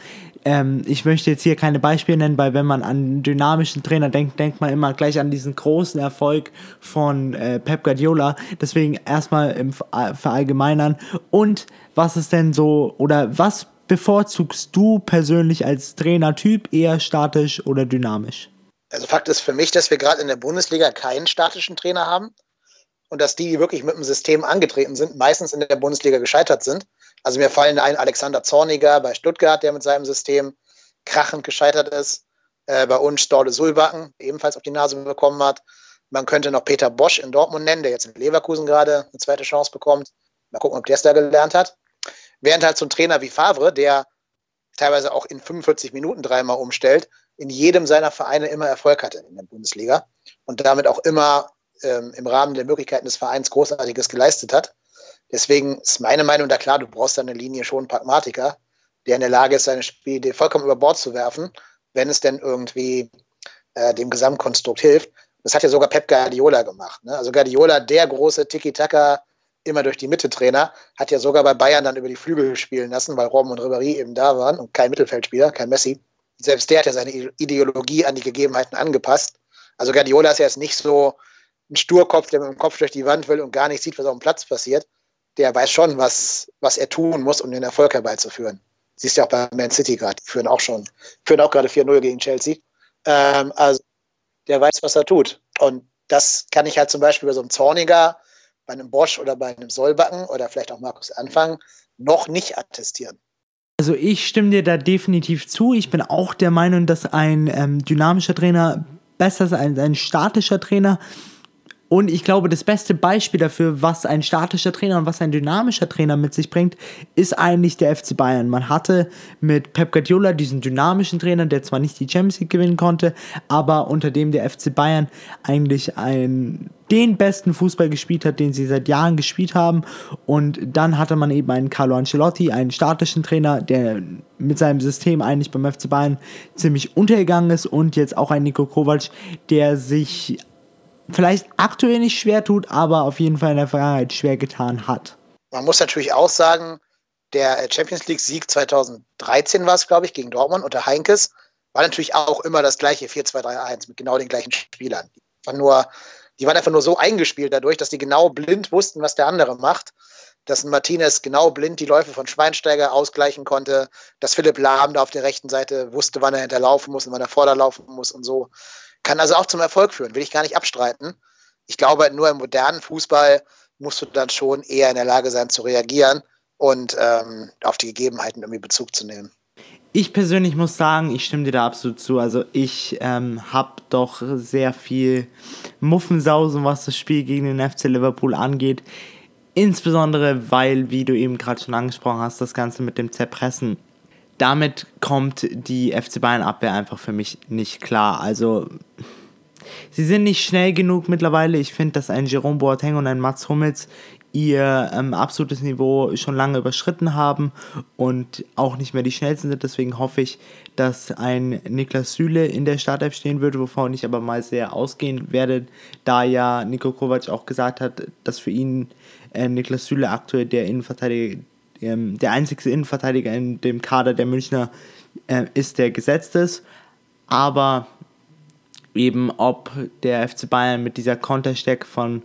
Ähm, ich möchte jetzt hier keine Beispiele nennen, weil wenn man an dynamischen Trainer denkt, denkt man immer gleich an diesen großen Erfolg von äh, Pep Guardiola. Deswegen erstmal im Verallgemeinern. Und was ist denn so, oder was bevorzugst du persönlich als Trainertyp eher statisch oder dynamisch? Also Fakt ist für mich, dass wir gerade in der Bundesliga keinen statischen Trainer haben und dass die, die wirklich mit dem System angetreten sind, meistens in der Bundesliga gescheitert sind. Also mir fallen ein Alexander Zorniger bei Stuttgart, der mit seinem System krachend gescheitert ist. Äh, bei uns Storle Sulbacken, ebenfalls auf die Nase bekommen hat. Man könnte noch Peter Bosch in Dortmund nennen, der jetzt in Leverkusen gerade eine zweite Chance bekommt. Mal gucken, ob der es da gelernt hat. Während halt so ein Trainer wie Favre, der teilweise auch in 45 Minuten dreimal umstellt, in jedem seiner Vereine immer Erfolg hatte in der Bundesliga und damit auch immer ähm, im Rahmen der Möglichkeiten des Vereins Großartiges geleistet hat. Deswegen ist meine Meinung da klar, du brauchst eine Linie schon einen Pragmatiker, der in der Lage ist, seine Spielidee vollkommen über Bord zu werfen, wenn es denn irgendwie äh, dem Gesamtkonstrukt hilft. Das hat ja sogar Pep Guardiola gemacht. Ne? Also Guardiola, der große Tiki-Taka immer durch die Mitte Trainer, hat ja sogar bei Bayern dann über die Flügel spielen lassen, weil Robben und Ribéry eben da waren und kein Mittelfeldspieler, kein Messi. Selbst der hat ja seine Ideologie an die Gegebenheiten angepasst. Also Guardiola ist ja jetzt nicht so ein Sturkopf, der mit dem Kopf durch die Wand will und gar nicht sieht, was auf dem Platz passiert. Der weiß schon, was, was er tun muss, um den Erfolg herbeizuführen. Siehst du ja auch bei Man City gerade, die führen auch schon, führen auch gerade 4-0 gegen Chelsea. Ähm, also der weiß, was er tut. Und das kann ich halt zum Beispiel bei so einem Zorniger bei einem Bosch oder bei einem Sollbacken oder vielleicht auch Markus Anfang noch nicht attestieren. Also ich stimme dir da definitiv zu. Ich bin auch der Meinung, dass ein ähm, dynamischer Trainer besser ist als ein statischer Trainer. Und ich glaube, das beste Beispiel dafür, was ein statischer Trainer und was ein dynamischer Trainer mit sich bringt, ist eigentlich der FC Bayern. Man hatte mit Pep Guardiola diesen dynamischen Trainer, der zwar nicht die Champions League gewinnen konnte, aber unter dem der FC Bayern eigentlich ein, den besten Fußball gespielt hat, den sie seit Jahren gespielt haben. Und dann hatte man eben einen Carlo Ancelotti, einen statischen Trainer, der mit seinem System eigentlich beim FC Bayern ziemlich untergegangen ist und jetzt auch ein Nico Kovac, der sich vielleicht aktuell nicht schwer tut, aber auf jeden Fall in der Vergangenheit schwer getan hat. Man muss natürlich auch sagen, der Champions League-Sieg 2013 war es, glaube ich, gegen Dortmund unter Heinkes, war natürlich auch immer das gleiche 4-2-3-1 mit genau den gleichen Spielern. Die waren, nur, die waren einfach nur so eingespielt dadurch, dass die genau blind wussten, was der andere macht. Dass ein Martinez genau blind die Läufe von Schweinsteiger ausgleichen konnte, dass Philipp Lahm da auf der rechten Seite wusste, wann er hinterlaufen muss und wann er vorderlaufen muss und so. Kann also auch zum Erfolg führen, will ich gar nicht abstreiten. Ich glaube, nur im modernen Fußball musst du dann schon eher in der Lage sein zu reagieren und ähm, auf die Gegebenheiten irgendwie Bezug zu nehmen. Ich persönlich muss sagen, ich stimme dir da absolut zu. Also ich ähm, habe doch sehr viel Muffensausen, was das Spiel gegen den FC Liverpool angeht. Insbesondere, weil, wie du eben gerade schon angesprochen hast, das Ganze mit dem Zerpressen damit kommt die FC Bayern Abwehr einfach für mich nicht klar. Also sie sind nicht schnell genug mittlerweile. Ich finde, dass ein Jerome Boateng und ein Mats Hummels ihr ähm, absolutes Niveau schon lange überschritten haben und auch nicht mehr die schnellsten sind. Deswegen hoffe ich, dass ein Niklas Süle in der Startelf stehen würde, wovon ich aber mal sehr ausgehen werde, da ja Nico Kovac auch gesagt hat, dass für ihn äh, Niklas Süle aktuell der Innenverteidiger ähm, der einzige Innenverteidiger in dem Kader der Münchner äh, ist, der gesetzt ist. Aber eben ob der FC Bayern mit dieser Konterstärke von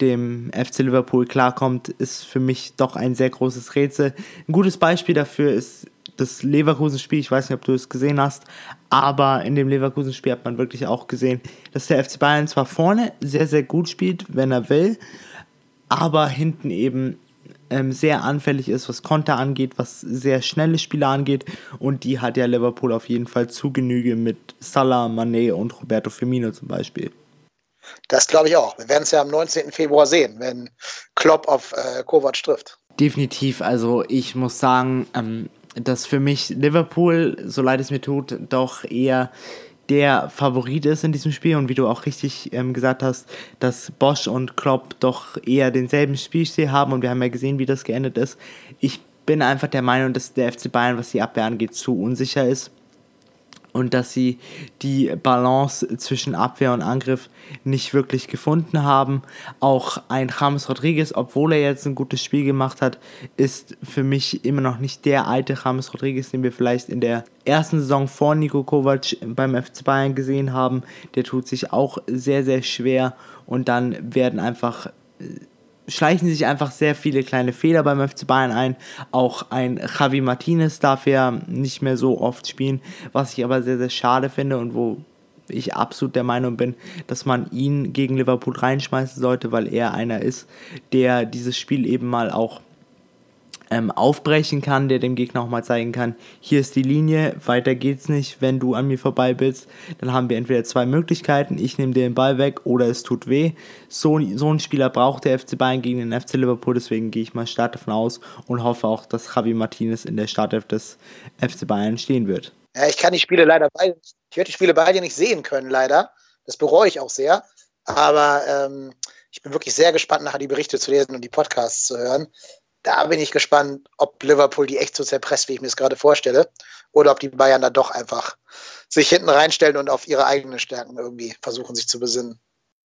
dem FC Liverpool klarkommt, ist für mich doch ein sehr großes Rätsel. Ein gutes Beispiel dafür ist das Leverkusen-Spiel. Ich weiß nicht, ob du es gesehen hast, aber in dem Leverkusen-Spiel hat man wirklich auch gesehen, dass der FC Bayern zwar vorne sehr, sehr gut spielt, wenn er will, aber hinten eben ähm, sehr anfällig ist, was Konter angeht, was sehr schnelle Spieler angeht. Und die hat ja Liverpool auf jeden Fall zu Genüge mit Salah, Mané und Roberto Firmino zum Beispiel. Das glaube ich auch. Wir werden es ja am 19. Februar sehen, wenn Klopp auf äh, Kovac trifft. Definitiv. Also ich muss sagen, ähm, dass für mich Liverpool, so leid es mir tut, doch eher der Favorit ist in diesem Spiel. Und wie du auch richtig ähm, gesagt hast, dass Bosch und Klopp doch eher denselben Spielstil haben. Und wir haben ja gesehen, wie das geendet ist. Ich bin einfach der Meinung, dass der FC Bayern, was die Abwehr angeht, zu unsicher ist und dass sie die Balance zwischen Abwehr und Angriff nicht wirklich gefunden haben. Auch ein James Rodriguez, obwohl er jetzt ein gutes Spiel gemacht hat, ist für mich immer noch nicht der alte James Rodriguez, den wir vielleicht in der ersten Saison vor Nico Kovac beim FC Bayern gesehen haben. Der tut sich auch sehr, sehr schwer und dann werden einfach schleichen sich einfach sehr viele kleine Fehler beim FC Bayern ein. Auch ein Javi Martinez darf ja nicht mehr so oft spielen, was ich aber sehr, sehr schade finde und wo ich absolut der Meinung bin, dass man ihn gegen Liverpool reinschmeißen sollte, weil er einer ist, der dieses Spiel eben mal auch ähm, aufbrechen kann, der dem Gegner auch mal zeigen kann, hier ist die Linie, weiter geht's nicht, wenn du an mir vorbei bist, dann haben wir entweder zwei Möglichkeiten, ich nehme dir den Ball weg oder es tut weh. So, so ein Spieler braucht der FC Bayern gegen den FC Liverpool, deswegen gehe ich mal stark davon aus und hoffe auch, dass Javi Martinez in der Startelf des FC Bayern stehen wird. Ja, ich kann die Spiele leider beide, ich werde die Spiele beide nicht sehen können, leider. Das bereue ich auch sehr. Aber ähm, ich bin wirklich sehr gespannt, nachher die Berichte zu lesen und die Podcasts zu hören da bin ich gespannt, ob Liverpool die echt so zerpresst, wie ich mir es gerade vorstelle, oder ob die Bayern da doch einfach sich hinten reinstellen und auf ihre eigenen Stärken irgendwie versuchen, sich zu besinnen.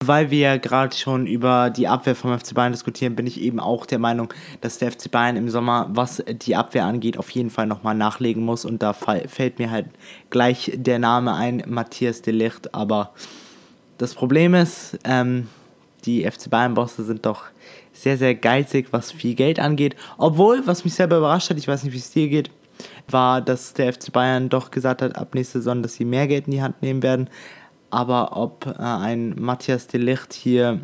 Weil wir ja gerade schon über die Abwehr vom FC Bayern diskutieren, bin ich eben auch der Meinung, dass der FC Bayern im Sommer, was die Abwehr angeht, auf jeden Fall nochmal nachlegen muss. Und da fällt mir halt gleich der Name ein, Matthias de Ligt. Aber das Problem ist, ähm, die FC Bayern-Bosse sind doch sehr, sehr geizig, was viel Geld angeht. Obwohl, was mich selber überrascht hat, ich weiß nicht, wie es dir geht, war, dass der FC Bayern doch gesagt hat, ab nächster Saison, dass sie mehr Geld in die Hand nehmen werden. Aber ob äh, ein Matthias de Ligt hier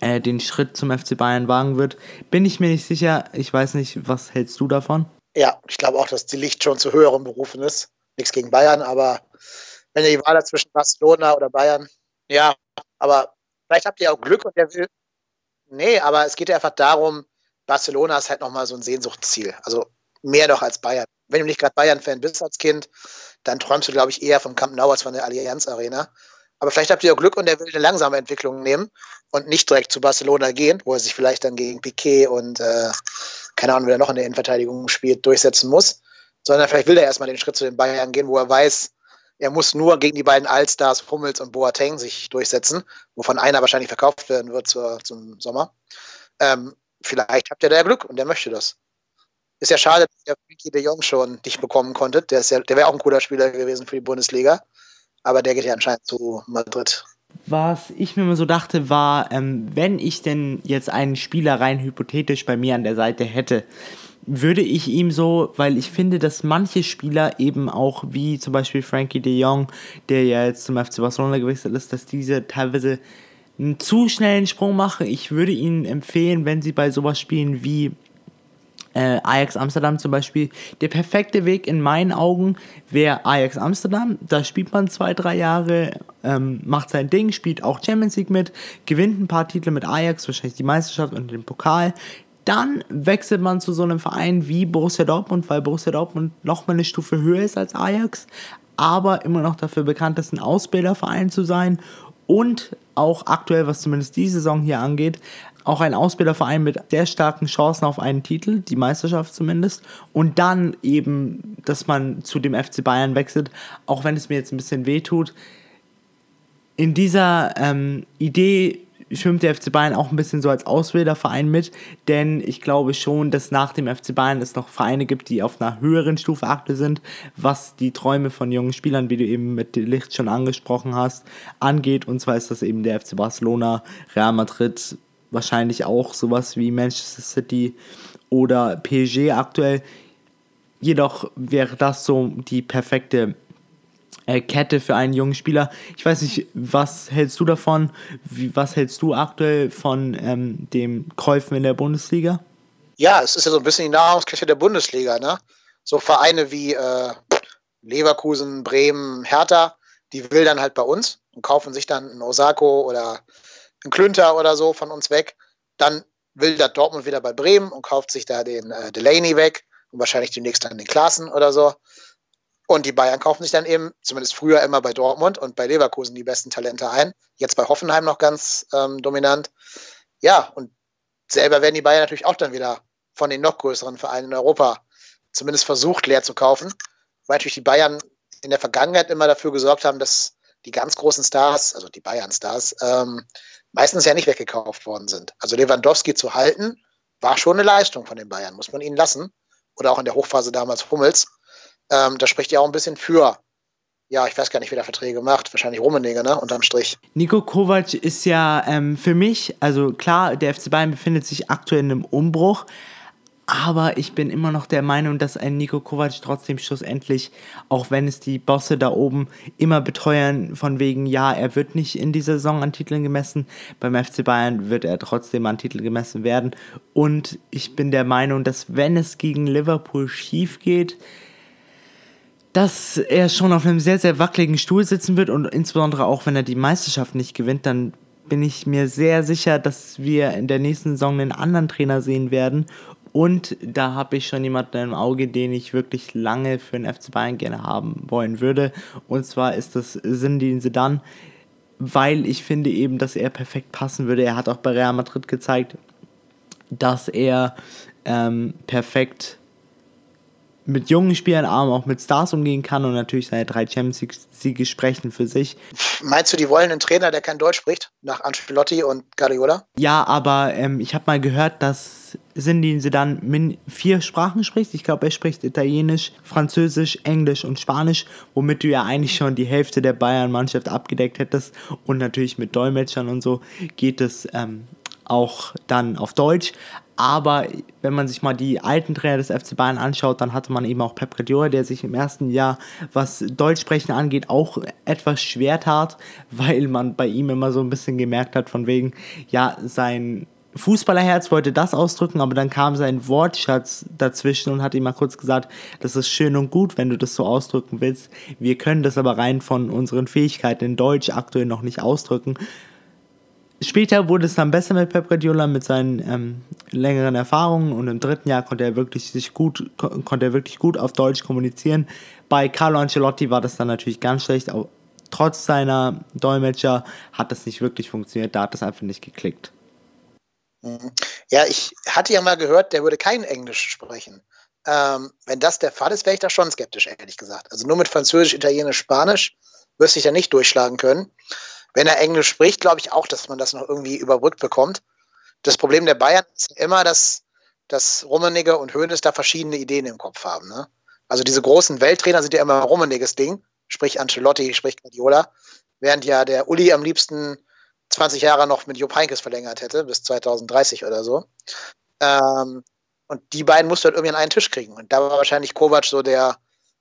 äh, den Schritt zum FC Bayern wagen wird. Bin ich mir nicht sicher. Ich weiß nicht, was hältst du davon? Ja, ich glaube auch, dass die Licht schon zu höheren Berufen ist. Nichts gegen Bayern, aber wenn ihr die Wahl hat zwischen Barcelona oder Bayern, ja, aber vielleicht habt ihr auch Glück und der will. Nee, aber es geht ja einfach darum, Barcelona ist halt nochmal so ein Sehnsuchtsziel. Also mehr noch als Bayern. Wenn du nicht gerade Bayern-Fan bist als Kind, dann träumst du, glaube ich, eher vom Camp Nou als von der Allianz Arena. Aber vielleicht habt ihr auch Glück und er will eine langsame Entwicklung nehmen und nicht direkt zu Barcelona gehen, wo er sich vielleicht dann gegen Piquet und äh, keine Ahnung, wer noch in der Innenverteidigung spielt, durchsetzen muss. Sondern vielleicht will er erstmal den Schritt zu den Bayern gehen, wo er weiß, er muss nur gegen die beiden Allstars Hummels und Boateng sich durchsetzen, wovon einer wahrscheinlich verkauft werden wird zur, zum Sommer. Ähm, vielleicht habt ihr da Glück und der möchte das. Ist ja schade, dass der Frankie de Jong schon nicht bekommen konnte. Der, ja, der wäre auch ein cooler Spieler gewesen für die Bundesliga. Aber der geht ja anscheinend zu Madrid. Was ich mir immer so dachte, war, ähm, wenn ich denn jetzt einen Spieler rein hypothetisch bei mir an der Seite hätte, würde ich ihm so, weil ich finde, dass manche Spieler eben auch, wie zum Beispiel Frankie de Jong, der ja jetzt zum FC Barcelona gewechselt ist, dass diese teilweise einen zu schnellen Sprung machen. Ich würde ihnen empfehlen, wenn sie bei sowas spielen wie äh, Ajax Amsterdam zum Beispiel. Der perfekte Weg in meinen Augen wäre Ajax Amsterdam. Da spielt man zwei, drei Jahre, ähm, macht sein Ding, spielt auch Champions League mit, gewinnt ein paar Titel mit Ajax, wahrscheinlich die Meisterschaft und den Pokal. Dann wechselt man zu so einem Verein wie Borussia Dortmund, weil Borussia Dortmund nochmal eine Stufe höher ist als Ajax, aber immer noch dafür bekannt ist, ein Ausbilderverein zu sein und auch aktuell, was zumindest die Saison hier angeht, auch ein Ausbilderverein mit sehr starken Chancen auf einen Titel, die Meisterschaft zumindest. Und dann eben, dass man zu dem FC Bayern wechselt, auch wenn es mir jetzt ein bisschen wehtut. In dieser ähm, Idee schwimmt der FC Bayern auch ein bisschen so als Ausbilderverein mit, denn ich glaube schon, dass nach dem FC Bayern es noch Vereine gibt, die auf einer höheren Stufe aktuell sind, was die Träume von jungen Spielern, wie du eben mit Licht schon angesprochen hast, angeht. Und zwar ist das eben der FC Barcelona, Real Madrid, wahrscheinlich auch sowas wie Manchester City oder PSG aktuell. Jedoch wäre das so die perfekte Kette für einen jungen Spieler. Ich weiß nicht, was hältst du davon? Wie, was hältst du aktuell von ähm, dem Käufen in der Bundesliga? Ja, es ist ja so ein bisschen die Nahrungskette der Bundesliga, ne? So Vereine wie äh, Leverkusen, Bremen, Hertha, die will dann halt bei uns und kaufen sich dann einen Osako oder ein Klünter oder so von uns weg. Dann will der Dortmund wieder bei Bremen und kauft sich da den äh, Delaney weg und wahrscheinlich demnächst dann den Klassen oder so. Und die Bayern kaufen sich dann eben, zumindest früher immer bei Dortmund und bei Leverkusen die besten Talente ein. Jetzt bei Hoffenheim noch ganz ähm, dominant. Ja, und selber werden die Bayern natürlich auch dann wieder von den noch größeren Vereinen in Europa zumindest versucht leer zu kaufen, weil natürlich die Bayern in der Vergangenheit immer dafür gesorgt haben, dass die ganz großen Stars, also die Bayern-Stars, ähm, meistens ja nicht weggekauft worden sind. Also Lewandowski zu halten, war schon eine Leistung von den Bayern, muss man ihnen lassen. Oder auch in der Hochphase damals Hummels. Ähm, das spricht ja auch ein bisschen für. Ja, ich weiß gar nicht, wer da Verträge macht. Wahrscheinlich Rummenigge, ne? Unterm Strich. Nico Kovac ist ja ähm, für mich, also klar, der FC Bayern befindet sich aktuell in einem Umbruch, aber ich bin immer noch der Meinung, dass ein Nico Kovac trotzdem schlussendlich, auch wenn es die Bosse da oben immer beteuern, von wegen, ja, er wird nicht in dieser Saison an Titeln gemessen, beim FC Bayern wird er trotzdem an Titel gemessen werden. Und ich bin der Meinung, dass wenn es gegen Liverpool schief geht, dass er schon auf einem sehr, sehr wackeligen Stuhl sitzen wird und insbesondere auch, wenn er die Meisterschaft nicht gewinnt, dann bin ich mir sehr sicher, dass wir in der nächsten Saison einen anderen Trainer sehen werden und da habe ich schon jemanden im Auge, den ich wirklich lange für den FC Bayern gerne haben wollen würde. Und zwar ist das Sindin Sedan, weil ich finde eben, dass er perfekt passen würde. Er hat auch bei Real Madrid gezeigt, dass er ähm, perfekt mit jungen Spielern, aber auch mit Stars umgehen kann und natürlich seine drei Champions-Siege sprechen für sich. Meinst du, die wollen einen Trainer, der kein Deutsch spricht, nach Ancelotti und Guardiola? Ja, aber ähm, ich habe mal gehört, dass Sindin Sedan vier Sprachen spricht. Ich glaube, er spricht Italienisch, Französisch, Englisch und Spanisch, womit du ja eigentlich schon die Hälfte der Bayern-Mannschaft abgedeckt hättest. Und natürlich mit Dolmetschern und so geht es ähm, auch dann auf Deutsch. Aber wenn man sich mal die alten Trainer des FC Bayern anschaut, dann hatte man eben auch Pep Guardiola, der sich im ersten Jahr, was Deutschsprechen angeht, auch etwas schwer tat, weil man bei ihm immer so ein bisschen gemerkt hat, von wegen, ja, sein Fußballerherz wollte das ausdrücken, aber dann kam sein Wortschatz dazwischen und hat ihm mal kurz gesagt, das ist schön und gut, wenn du das so ausdrücken willst. Wir können das aber rein von unseren Fähigkeiten in Deutsch aktuell noch nicht ausdrücken. Später wurde es dann besser mit Pep Guardiola mit seinen ähm, längeren Erfahrungen und im dritten Jahr konnte er wirklich sich gut konnte er wirklich gut auf Deutsch kommunizieren. Bei Carlo Ancelotti war das dann natürlich ganz schlecht. Auch trotz seiner Dolmetscher hat das nicht wirklich funktioniert. Da hat das einfach nicht geklickt. Ja, ich hatte ja mal gehört, der würde kein Englisch sprechen. Ähm, wenn das der Fall ist, wäre ich da schon skeptisch, ehrlich gesagt. Also nur mit Französisch, Italienisch, Spanisch wirst du dich ja nicht durchschlagen können. Wenn er Englisch spricht, glaube ich auch, dass man das noch irgendwie überbrückt bekommt. Das Problem der Bayern ist immer, dass, dass Rummenigge und Hoeneß da verschiedene Ideen im Kopf haben. Ne? Also diese großen Welttrainer sind ja immer Rummeniges Ding, sprich Ancelotti, sprich Guardiola, während ja der Uli am liebsten 20 Jahre noch mit Jupp Heynckes verlängert hätte, bis 2030 oder so. Ähm, und die beiden musst du halt irgendwie an einen Tisch kriegen. Und da war wahrscheinlich Kovac so der,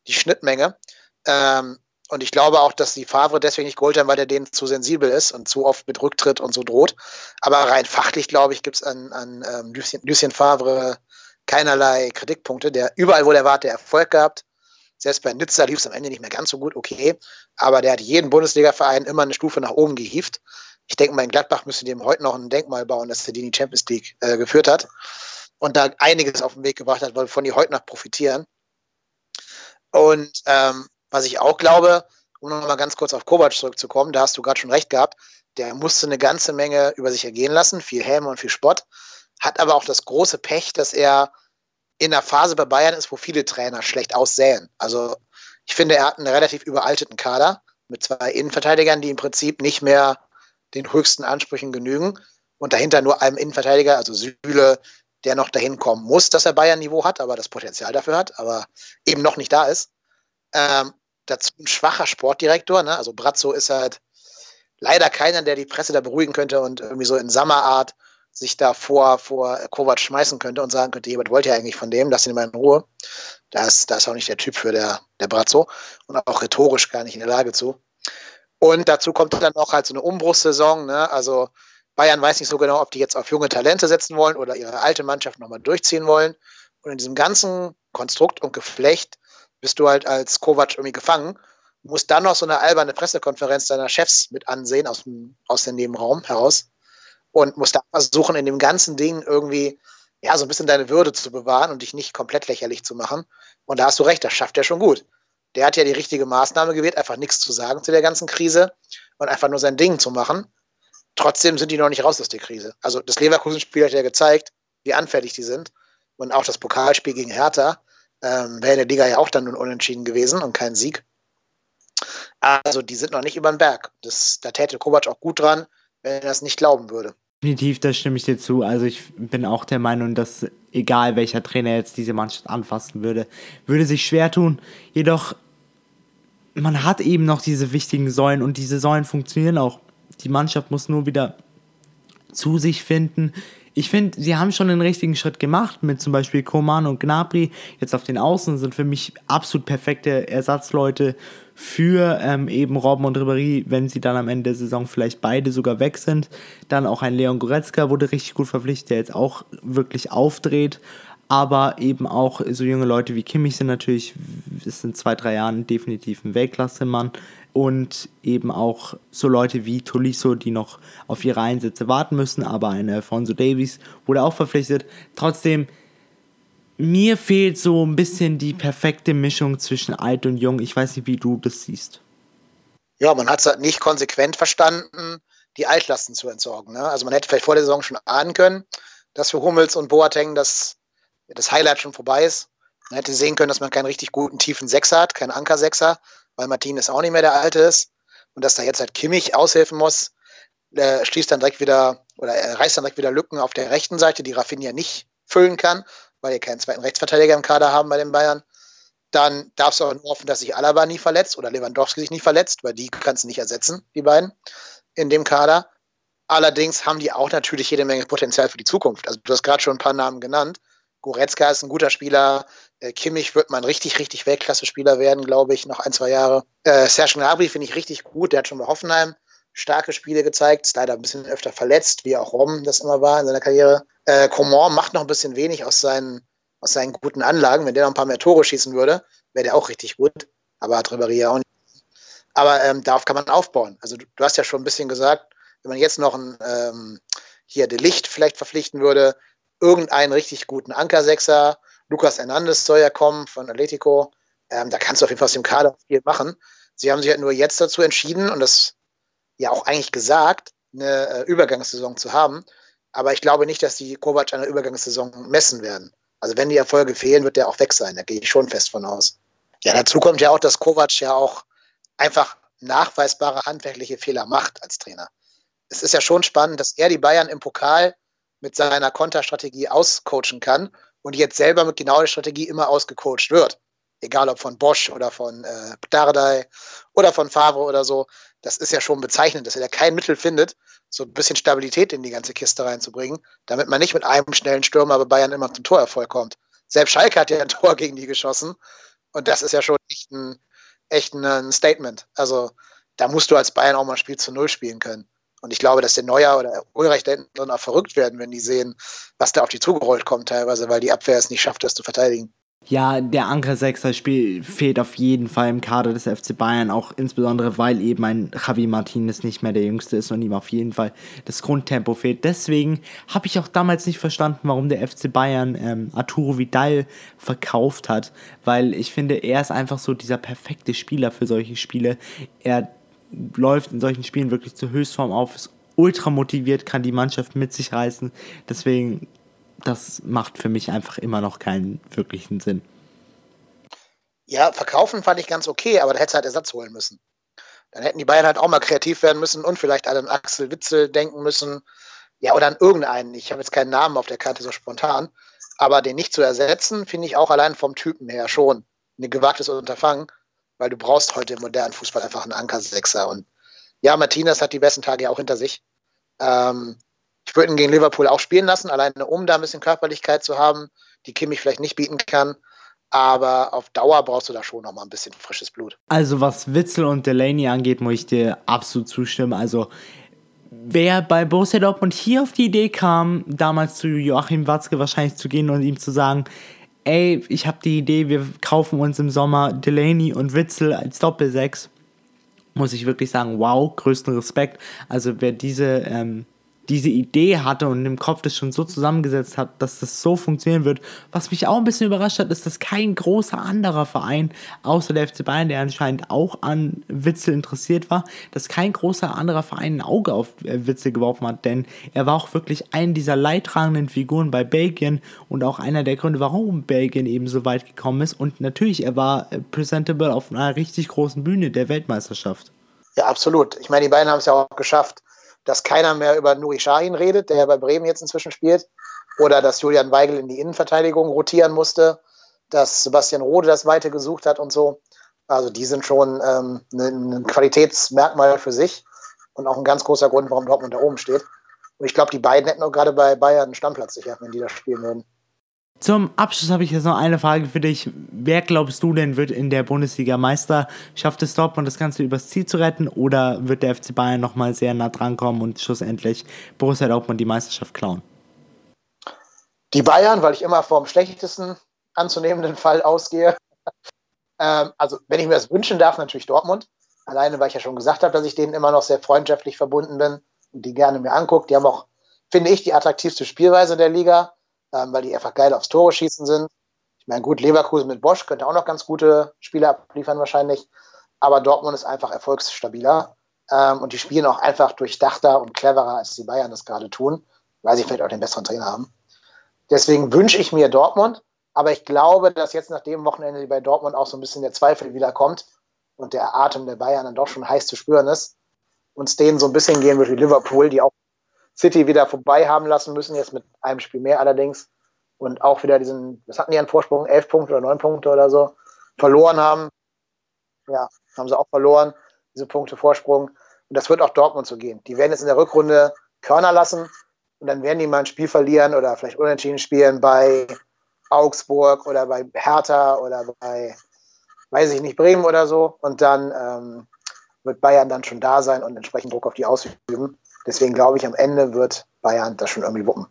die Schnittmenge. Ähm, und ich glaube auch, dass die Favre deswegen nicht geholt haben, weil er denen zu sensibel ist und zu oft mit Rücktritt und so droht. Aber rein fachlich, glaube ich, gibt es an, an ähm, Lucien, Lucien Favre keinerlei Kritikpunkte. Der überall, wo der war, der Erfolg gehabt. Selbst bei Nizza lief es am Ende nicht mehr ganz so gut, okay. Aber der hat jeden Bundesliga-Verein immer eine Stufe nach oben gehievt. Ich denke mal, in Gladbach müsste dem heute noch ein Denkmal bauen, dass er die die Champions League äh, geführt hat und da einiges auf den Weg gebracht hat, wovon die heute noch profitieren. Und ähm, was ich auch glaube, um nochmal ganz kurz auf Kovac zurückzukommen, da hast du gerade schon recht gehabt, der musste eine ganze Menge über sich ergehen lassen, viel Häme und viel Spott, hat aber auch das große Pech, dass er in einer Phase bei Bayern ist, wo viele Trainer schlecht aussähen. Also ich finde, er hat einen relativ überalteten Kader mit zwei Innenverteidigern, die im Prinzip nicht mehr den höchsten Ansprüchen genügen und dahinter nur einem Innenverteidiger, also Süle, der noch dahin kommen muss, dass er Bayern-Niveau hat, aber das Potenzial dafür hat, aber eben noch nicht da ist. Ähm, dazu ein schwacher Sportdirektor. Ne? Also Brazzo ist halt leider keiner, der die Presse da beruhigen könnte und irgendwie so in Sammerart sich da vor, vor Kovac schmeißen könnte und sagen könnte, jemand wollte ja eigentlich von dem, lass ihn mal in Ruhe. Da ist, da ist auch nicht der Typ für der, der Brazzo und auch rhetorisch gar nicht in der Lage zu. Und dazu kommt dann noch halt so eine Umbruchssaison. Ne? Also Bayern weiß nicht so genau, ob die jetzt auf junge Talente setzen wollen oder ihre alte Mannschaft nochmal durchziehen wollen. Und in diesem ganzen Konstrukt und Geflecht bist du halt als Kovac irgendwie gefangen, musst dann noch so eine alberne Pressekonferenz deiner Chefs mit ansehen aus dem, aus dem Nebenraum heraus und musst da versuchen, in dem ganzen Ding irgendwie ja, so ein bisschen deine Würde zu bewahren und dich nicht komplett lächerlich zu machen. Und da hast du recht, das schafft er schon gut. Der hat ja die richtige Maßnahme gewählt, einfach nichts zu sagen zu der ganzen Krise und einfach nur sein Ding zu machen. Trotzdem sind die noch nicht raus aus der Krise. Also das Leverkusen-Spiel hat ja gezeigt, wie anfällig die sind. Und auch das Pokalspiel gegen Hertha ähm, wäre in der Liga ja auch dann nun unentschieden gewesen und kein Sieg. Also die sind noch nicht über den Berg. Das, da täte Kovac auch gut dran, wenn er das nicht glauben würde. Definitiv, da stimme ich dir zu. Also ich bin auch der Meinung, dass egal welcher Trainer jetzt diese Mannschaft anfassen würde, würde sich schwer tun. Jedoch, man hat eben noch diese wichtigen Säulen und diese Säulen funktionieren auch. Die Mannschaft muss nur wieder zu sich finden, ich finde, sie haben schon den richtigen Schritt gemacht mit zum Beispiel Koman und Gnabry. Jetzt auf den Außen sind für mich absolut perfekte Ersatzleute für ähm, eben Robben und Ribéry, wenn sie dann am Ende der Saison vielleicht beide sogar weg sind. Dann auch ein Leon Goretzka wurde richtig gut verpflichtet, der jetzt auch wirklich aufdreht. Aber eben auch so junge Leute wie Kimmich sind natürlich, ist in zwei, drei Jahren definitiv ein Weltklasse-Mann und eben auch so Leute wie Tolisso, die noch auf ihre Einsätze warten müssen, aber ein Alfonso Davies wurde auch verpflichtet. Trotzdem, mir fehlt so ein bisschen die perfekte Mischung zwischen alt und jung. Ich weiß nicht, wie du das siehst. Ja, man hat es halt nicht konsequent verstanden, die Altlasten zu entsorgen. Ne? Also man hätte vielleicht vor der Saison schon ahnen können, dass für Hummels und Boateng das, das Highlight schon vorbei ist. Man hätte sehen können, dass man keinen richtig guten tiefen Sechser hat, keinen Anker-Sechser weil Martinez auch nicht mehr der Alte ist und dass da jetzt halt Kimmich aushelfen muss, der schließt dann direkt wieder oder er reißt dann direkt wieder Lücken auf der rechten Seite, die Rafinha nicht füllen kann, weil ihr keinen zweiten Rechtsverteidiger im Kader haben bei den Bayern. Dann darfst du auch nur hoffen, dass sich Alaba nie verletzt oder Lewandowski sich nicht verletzt, weil die kannst du nicht ersetzen, die beiden in dem Kader. Allerdings haben die auch natürlich jede Menge Potenzial für die Zukunft. Also du hast gerade schon ein paar Namen genannt. Goretzka ist ein guter Spieler. Äh, Kimmich wird mal ein richtig, richtig Weltklasse-Spieler werden, glaube ich, noch ein, zwei Jahre. Äh, Serge Gnabry finde ich richtig gut. Der hat schon bei Hoffenheim starke Spiele gezeigt. Ist leider ein bisschen öfter verletzt, wie auch Rom das immer war in seiner Karriere. Äh, Coman macht noch ein bisschen wenig aus seinen, aus seinen guten Anlagen. Wenn der noch ein paar mehr Tore schießen würde, wäre der auch richtig gut. Aber hat Ribéry ja auch nicht. Aber ähm, darauf kann man aufbauen. Also du, du, hast ja schon ein bisschen gesagt, wenn man jetzt noch ein, ähm, hier De Licht vielleicht verpflichten würde, irgendeinen richtig guten Ankersechser, Lukas Hernandez soll ja kommen von Atletico, ähm, da kannst du auf jeden Fall aus dem Kader viel machen. Sie haben sich halt nur jetzt dazu entschieden und das ja auch eigentlich gesagt, eine äh, Übergangssaison zu haben. Aber ich glaube nicht, dass die Kovac einer Übergangssaison messen werden. Also wenn die Erfolge fehlen, wird der auch weg sein. Da gehe ich schon fest von aus. Ja, dazu kommt ja auch, dass Kovac ja auch einfach nachweisbare handwerkliche Fehler macht als Trainer. Es ist ja schon spannend, dass er die Bayern im Pokal mit seiner Konterstrategie auscoachen kann und jetzt selber mit genau der Strategie immer ausgecoacht wird. Egal ob von Bosch oder von äh, Dardai oder von Favre oder so. Das ist ja schon bezeichnend, dass er da kein Mittel findet, so ein bisschen Stabilität in die ganze Kiste reinzubringen, damit man nicht mit einem schnellen Stürmer bei Bayern immer zum Torerfolg kommt. Selbst Schalke hat ja ein Tor gegen die geschossen. Und das ist ja schon echt ein, echt ein Statement. Also da musst du als Bayern auch mal ein Spiel zu Null spielen können. Und ich glaube, dass der Neuer oder Ulreich da auch verrückt werden, wenn die sehen, was da auf die zugerollt kommt teilweise, weil die Abwehr es nicht schafft, das zu verteidigen. Ja, der Anker Sechser Spiel fehlt auf jeden Fall im Kader des FC Bayern, auch insbesondere weil eben ein Javi Martinez nicht mehr der Jüngste ist und ihm auf jeden Fall das Grundtempo fehlt. Deswegen habe ich auch damals nicht verstanden, warum der FC Bayern ähm, Arturo Vidal verkauft hat, weil ich finde, er ist einfach so dieser perfekte Spieler für solche Spiele. Er läuft in solchen Spielen wirklich zur Höchstform auf, ist ultra motiviert, kann die Mannschaft mit sich reißen. Deswegen das macht für mich einfach immer noch keinen wirklichen Sinn. Ja, verkaufen fand ich ganz okay, aber da hätte halt Ersatz holen müssen. Dann hätten die Bayern halt auch mal kreativ werden müssen und vielleicht an Axel Witzel denken müssen. Ja, oder an irgendeinen. Ich habe jetzt keinen Namen auf der Karte so spontan. Aber den nicht zu ersetzen, finde ich auch allein vom Typen her schon ein gewagtes Unterfangen, weil du brauchst heute im modernen Fußball einfach einen Anker-Sechser. Und ja, Martinez hat die besten Tage ja auch hinter sich. Ähm, ich würde ihn gegen Liverpool auch spielen lassen, alleine um da ein bisschen Körperlichkeit zu haben, die Kimmich vielleicht nicht bieten kann. Aber auf Dauer brauchst du da schon noch mal ein bisschen frisches Blut. Also was Witzel und Delaney angeht, muss ich dir absolut zustimmen. Also wer bei Borussia Dortmund hier auf die Idee kam, damals zu Joachim Watzke wahrscheinlich zu gehen und ihm zu sagen, ey, ich habe die Idee, wir kaufen uns im Sommer Delaney und Witzel als Doppelsechs, muss ich wirklich sagen, wow, größten Respekt. Also wer diese ähm, diese Idee hatte und im Kopf das schon so zusammengesetzt hat, dass das so funktionieren wird. Was mich auch ein bisschen überrascht hat, ist, dass kein großer anderer Verein, außer der FC Bayern, der anscheinend auch an Witzel interessiert war, dass kein großer anderer Verein ein Auge auf äh, Witzel geworfen hat, denn er war auch wirklich eine dieser leidtragenden Figuren bei Belgien und auch einer der Gründe, warum Belgien eben so weit gekommen ist. Und natürlich, er war äh, presentable auf einer richtig großen Bühne der Weltmeisterschaft. Ja, absolut. Ich meine, die beiden haben es ja auch geschafft, dass keiner mehr über Nuri Sahin redet, der ja bei Bremen jetzt inzwischen spielt, oder dass Julian Weigel in die Innenverteidigung rotieren musste, dass Sebastian Rode das Weite gesucht hat und so. Also die sind schon ähm, ein, ein Qualitätsmerkmal für sich und auch ein ganz großer Grund, warum Dortmund da oben steht. Und ich glaube, die beiden hätten auch gerade bei Bayern einen Stammplatz sicher, wenn die da spielen würden. Zum Abschluss habe ich jetzt noch eine Frage für dich. Wer glaubst du denn wird in der Bundesliga Meister? Schafft es Dortmund das Ganze übers Ziel zu retten oder wird der FC Bayern nochmal sehr nah dran kommen und schlussendlich Borussia Dortmund die Meisterschaft klauen? Die Bayern, weil ich immer vom schlechtesten anzunehmenden Fall ausgehe. ähm, also, wenn ich mir das wünschen darf, natürlich Dortmund. Alleine, weil ich ja schon gesagt habe, dass ich denen immer noch sehr freundschaftlich verbunden bin und die gerne mir angucke. Die haben auch, finde ich, die attraktivste Spielweise der Liga ähm, weil die einfach geil aufs Tore schießen sind. Ich meine, gut, Leverkusen mit Bosch könnte auch noch ganz gute Spiele abliefern wahrscheinlich, aber Dortmund ist einfach erfolgsstabiler ähm, und die spielen auch einfach durchdachter und cleverer, als die Bayern das gerade tun, weil sie vielleicht auch den besseren Trainer haben. Deswegen wünsche ich mir Dortmund, aber ich glaube, dass jetzt nach dem Wochenende bei Dortmund auch so ein bisschen der Zweifel wiederkommt und der Atem der Bayern dann doch schon heiß zu spüren ist und es denen so ein bisschen gehen wird wie Liverpool, die auch City wieder vorbei haben lassen müssen, jetzt mit einem Spiel mehr allerdings. Und auch wieder diesen, was hatten die an Vorsprung? Elf Punkte oder neun Punkte oder so verloren haben. Ja, haben sie auch verloren, diese Punkte Vorsprung. Und das wird auch Dortmund so gehen. Die werden jetzt in der Rückrunde Körner lassen und dann werden die mal ein Spiel verlieren oder vielleicht unentschieden spielen bei Augsburg oder bei Hertha oder bei, weiß ich nicht, Bremen oder so. Und dann ähm, wird Bayern dann schon da sein und entsprechend Druck auf die ausüben. Deswegen glaube ich, am Ende wird Bayern das schon irgendwie wuppen.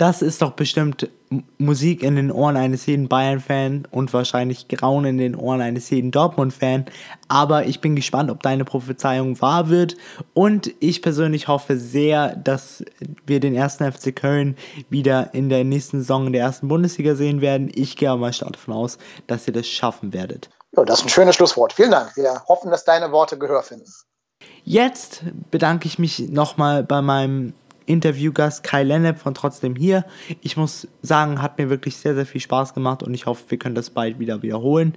Das ist doch bestimmt Musik in den Ohren eines jeden Bayern-Fan und wahrscheinlich Grauen in den Ohren eines jeden Dortmund-Fan. Aber ich bin gespannt, ob deine Prophezeiung wahr wird. Und ich persönlich hoffe sehr, dass wir den ersten FC Köln wieder in der nächsten Saison in der ersten Bundesliga sehen werden. Ich gehe aber mal stark davon aus, dass ihr das schaffen werdet. Ja, das ist ein schönes Schlusswort. Vielen Dank. Wir hoffen, dass deine Worte Gehör finden. Jetzt bedanke ich mich nochmal bei meinem Interviewgast Kai Lennep von Trotzdem hier. Ich muss sagen, hat mir wirklich sehr, sehr viel Spaß gemacht und ich hoffe, wir können das bald wieder wiederholen.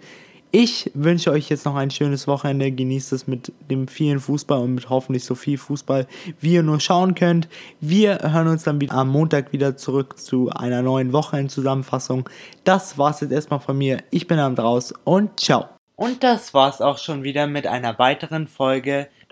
Ich wünsche euch jetzt noch ein schönes Wochenende. Genießt es mit dem vielen Fußball und mit hoffentlich so viel Fußball, wie ihr nur schauen könnt. Wir hören uns dann wieder am Montag wieder zurück zu einer neuen Wochenendzusammenfassung. Das war's jetzt erstmal von mir. Ich bin am draus und ciao. Und das war's auch schon wieder mit einer weiteren Folge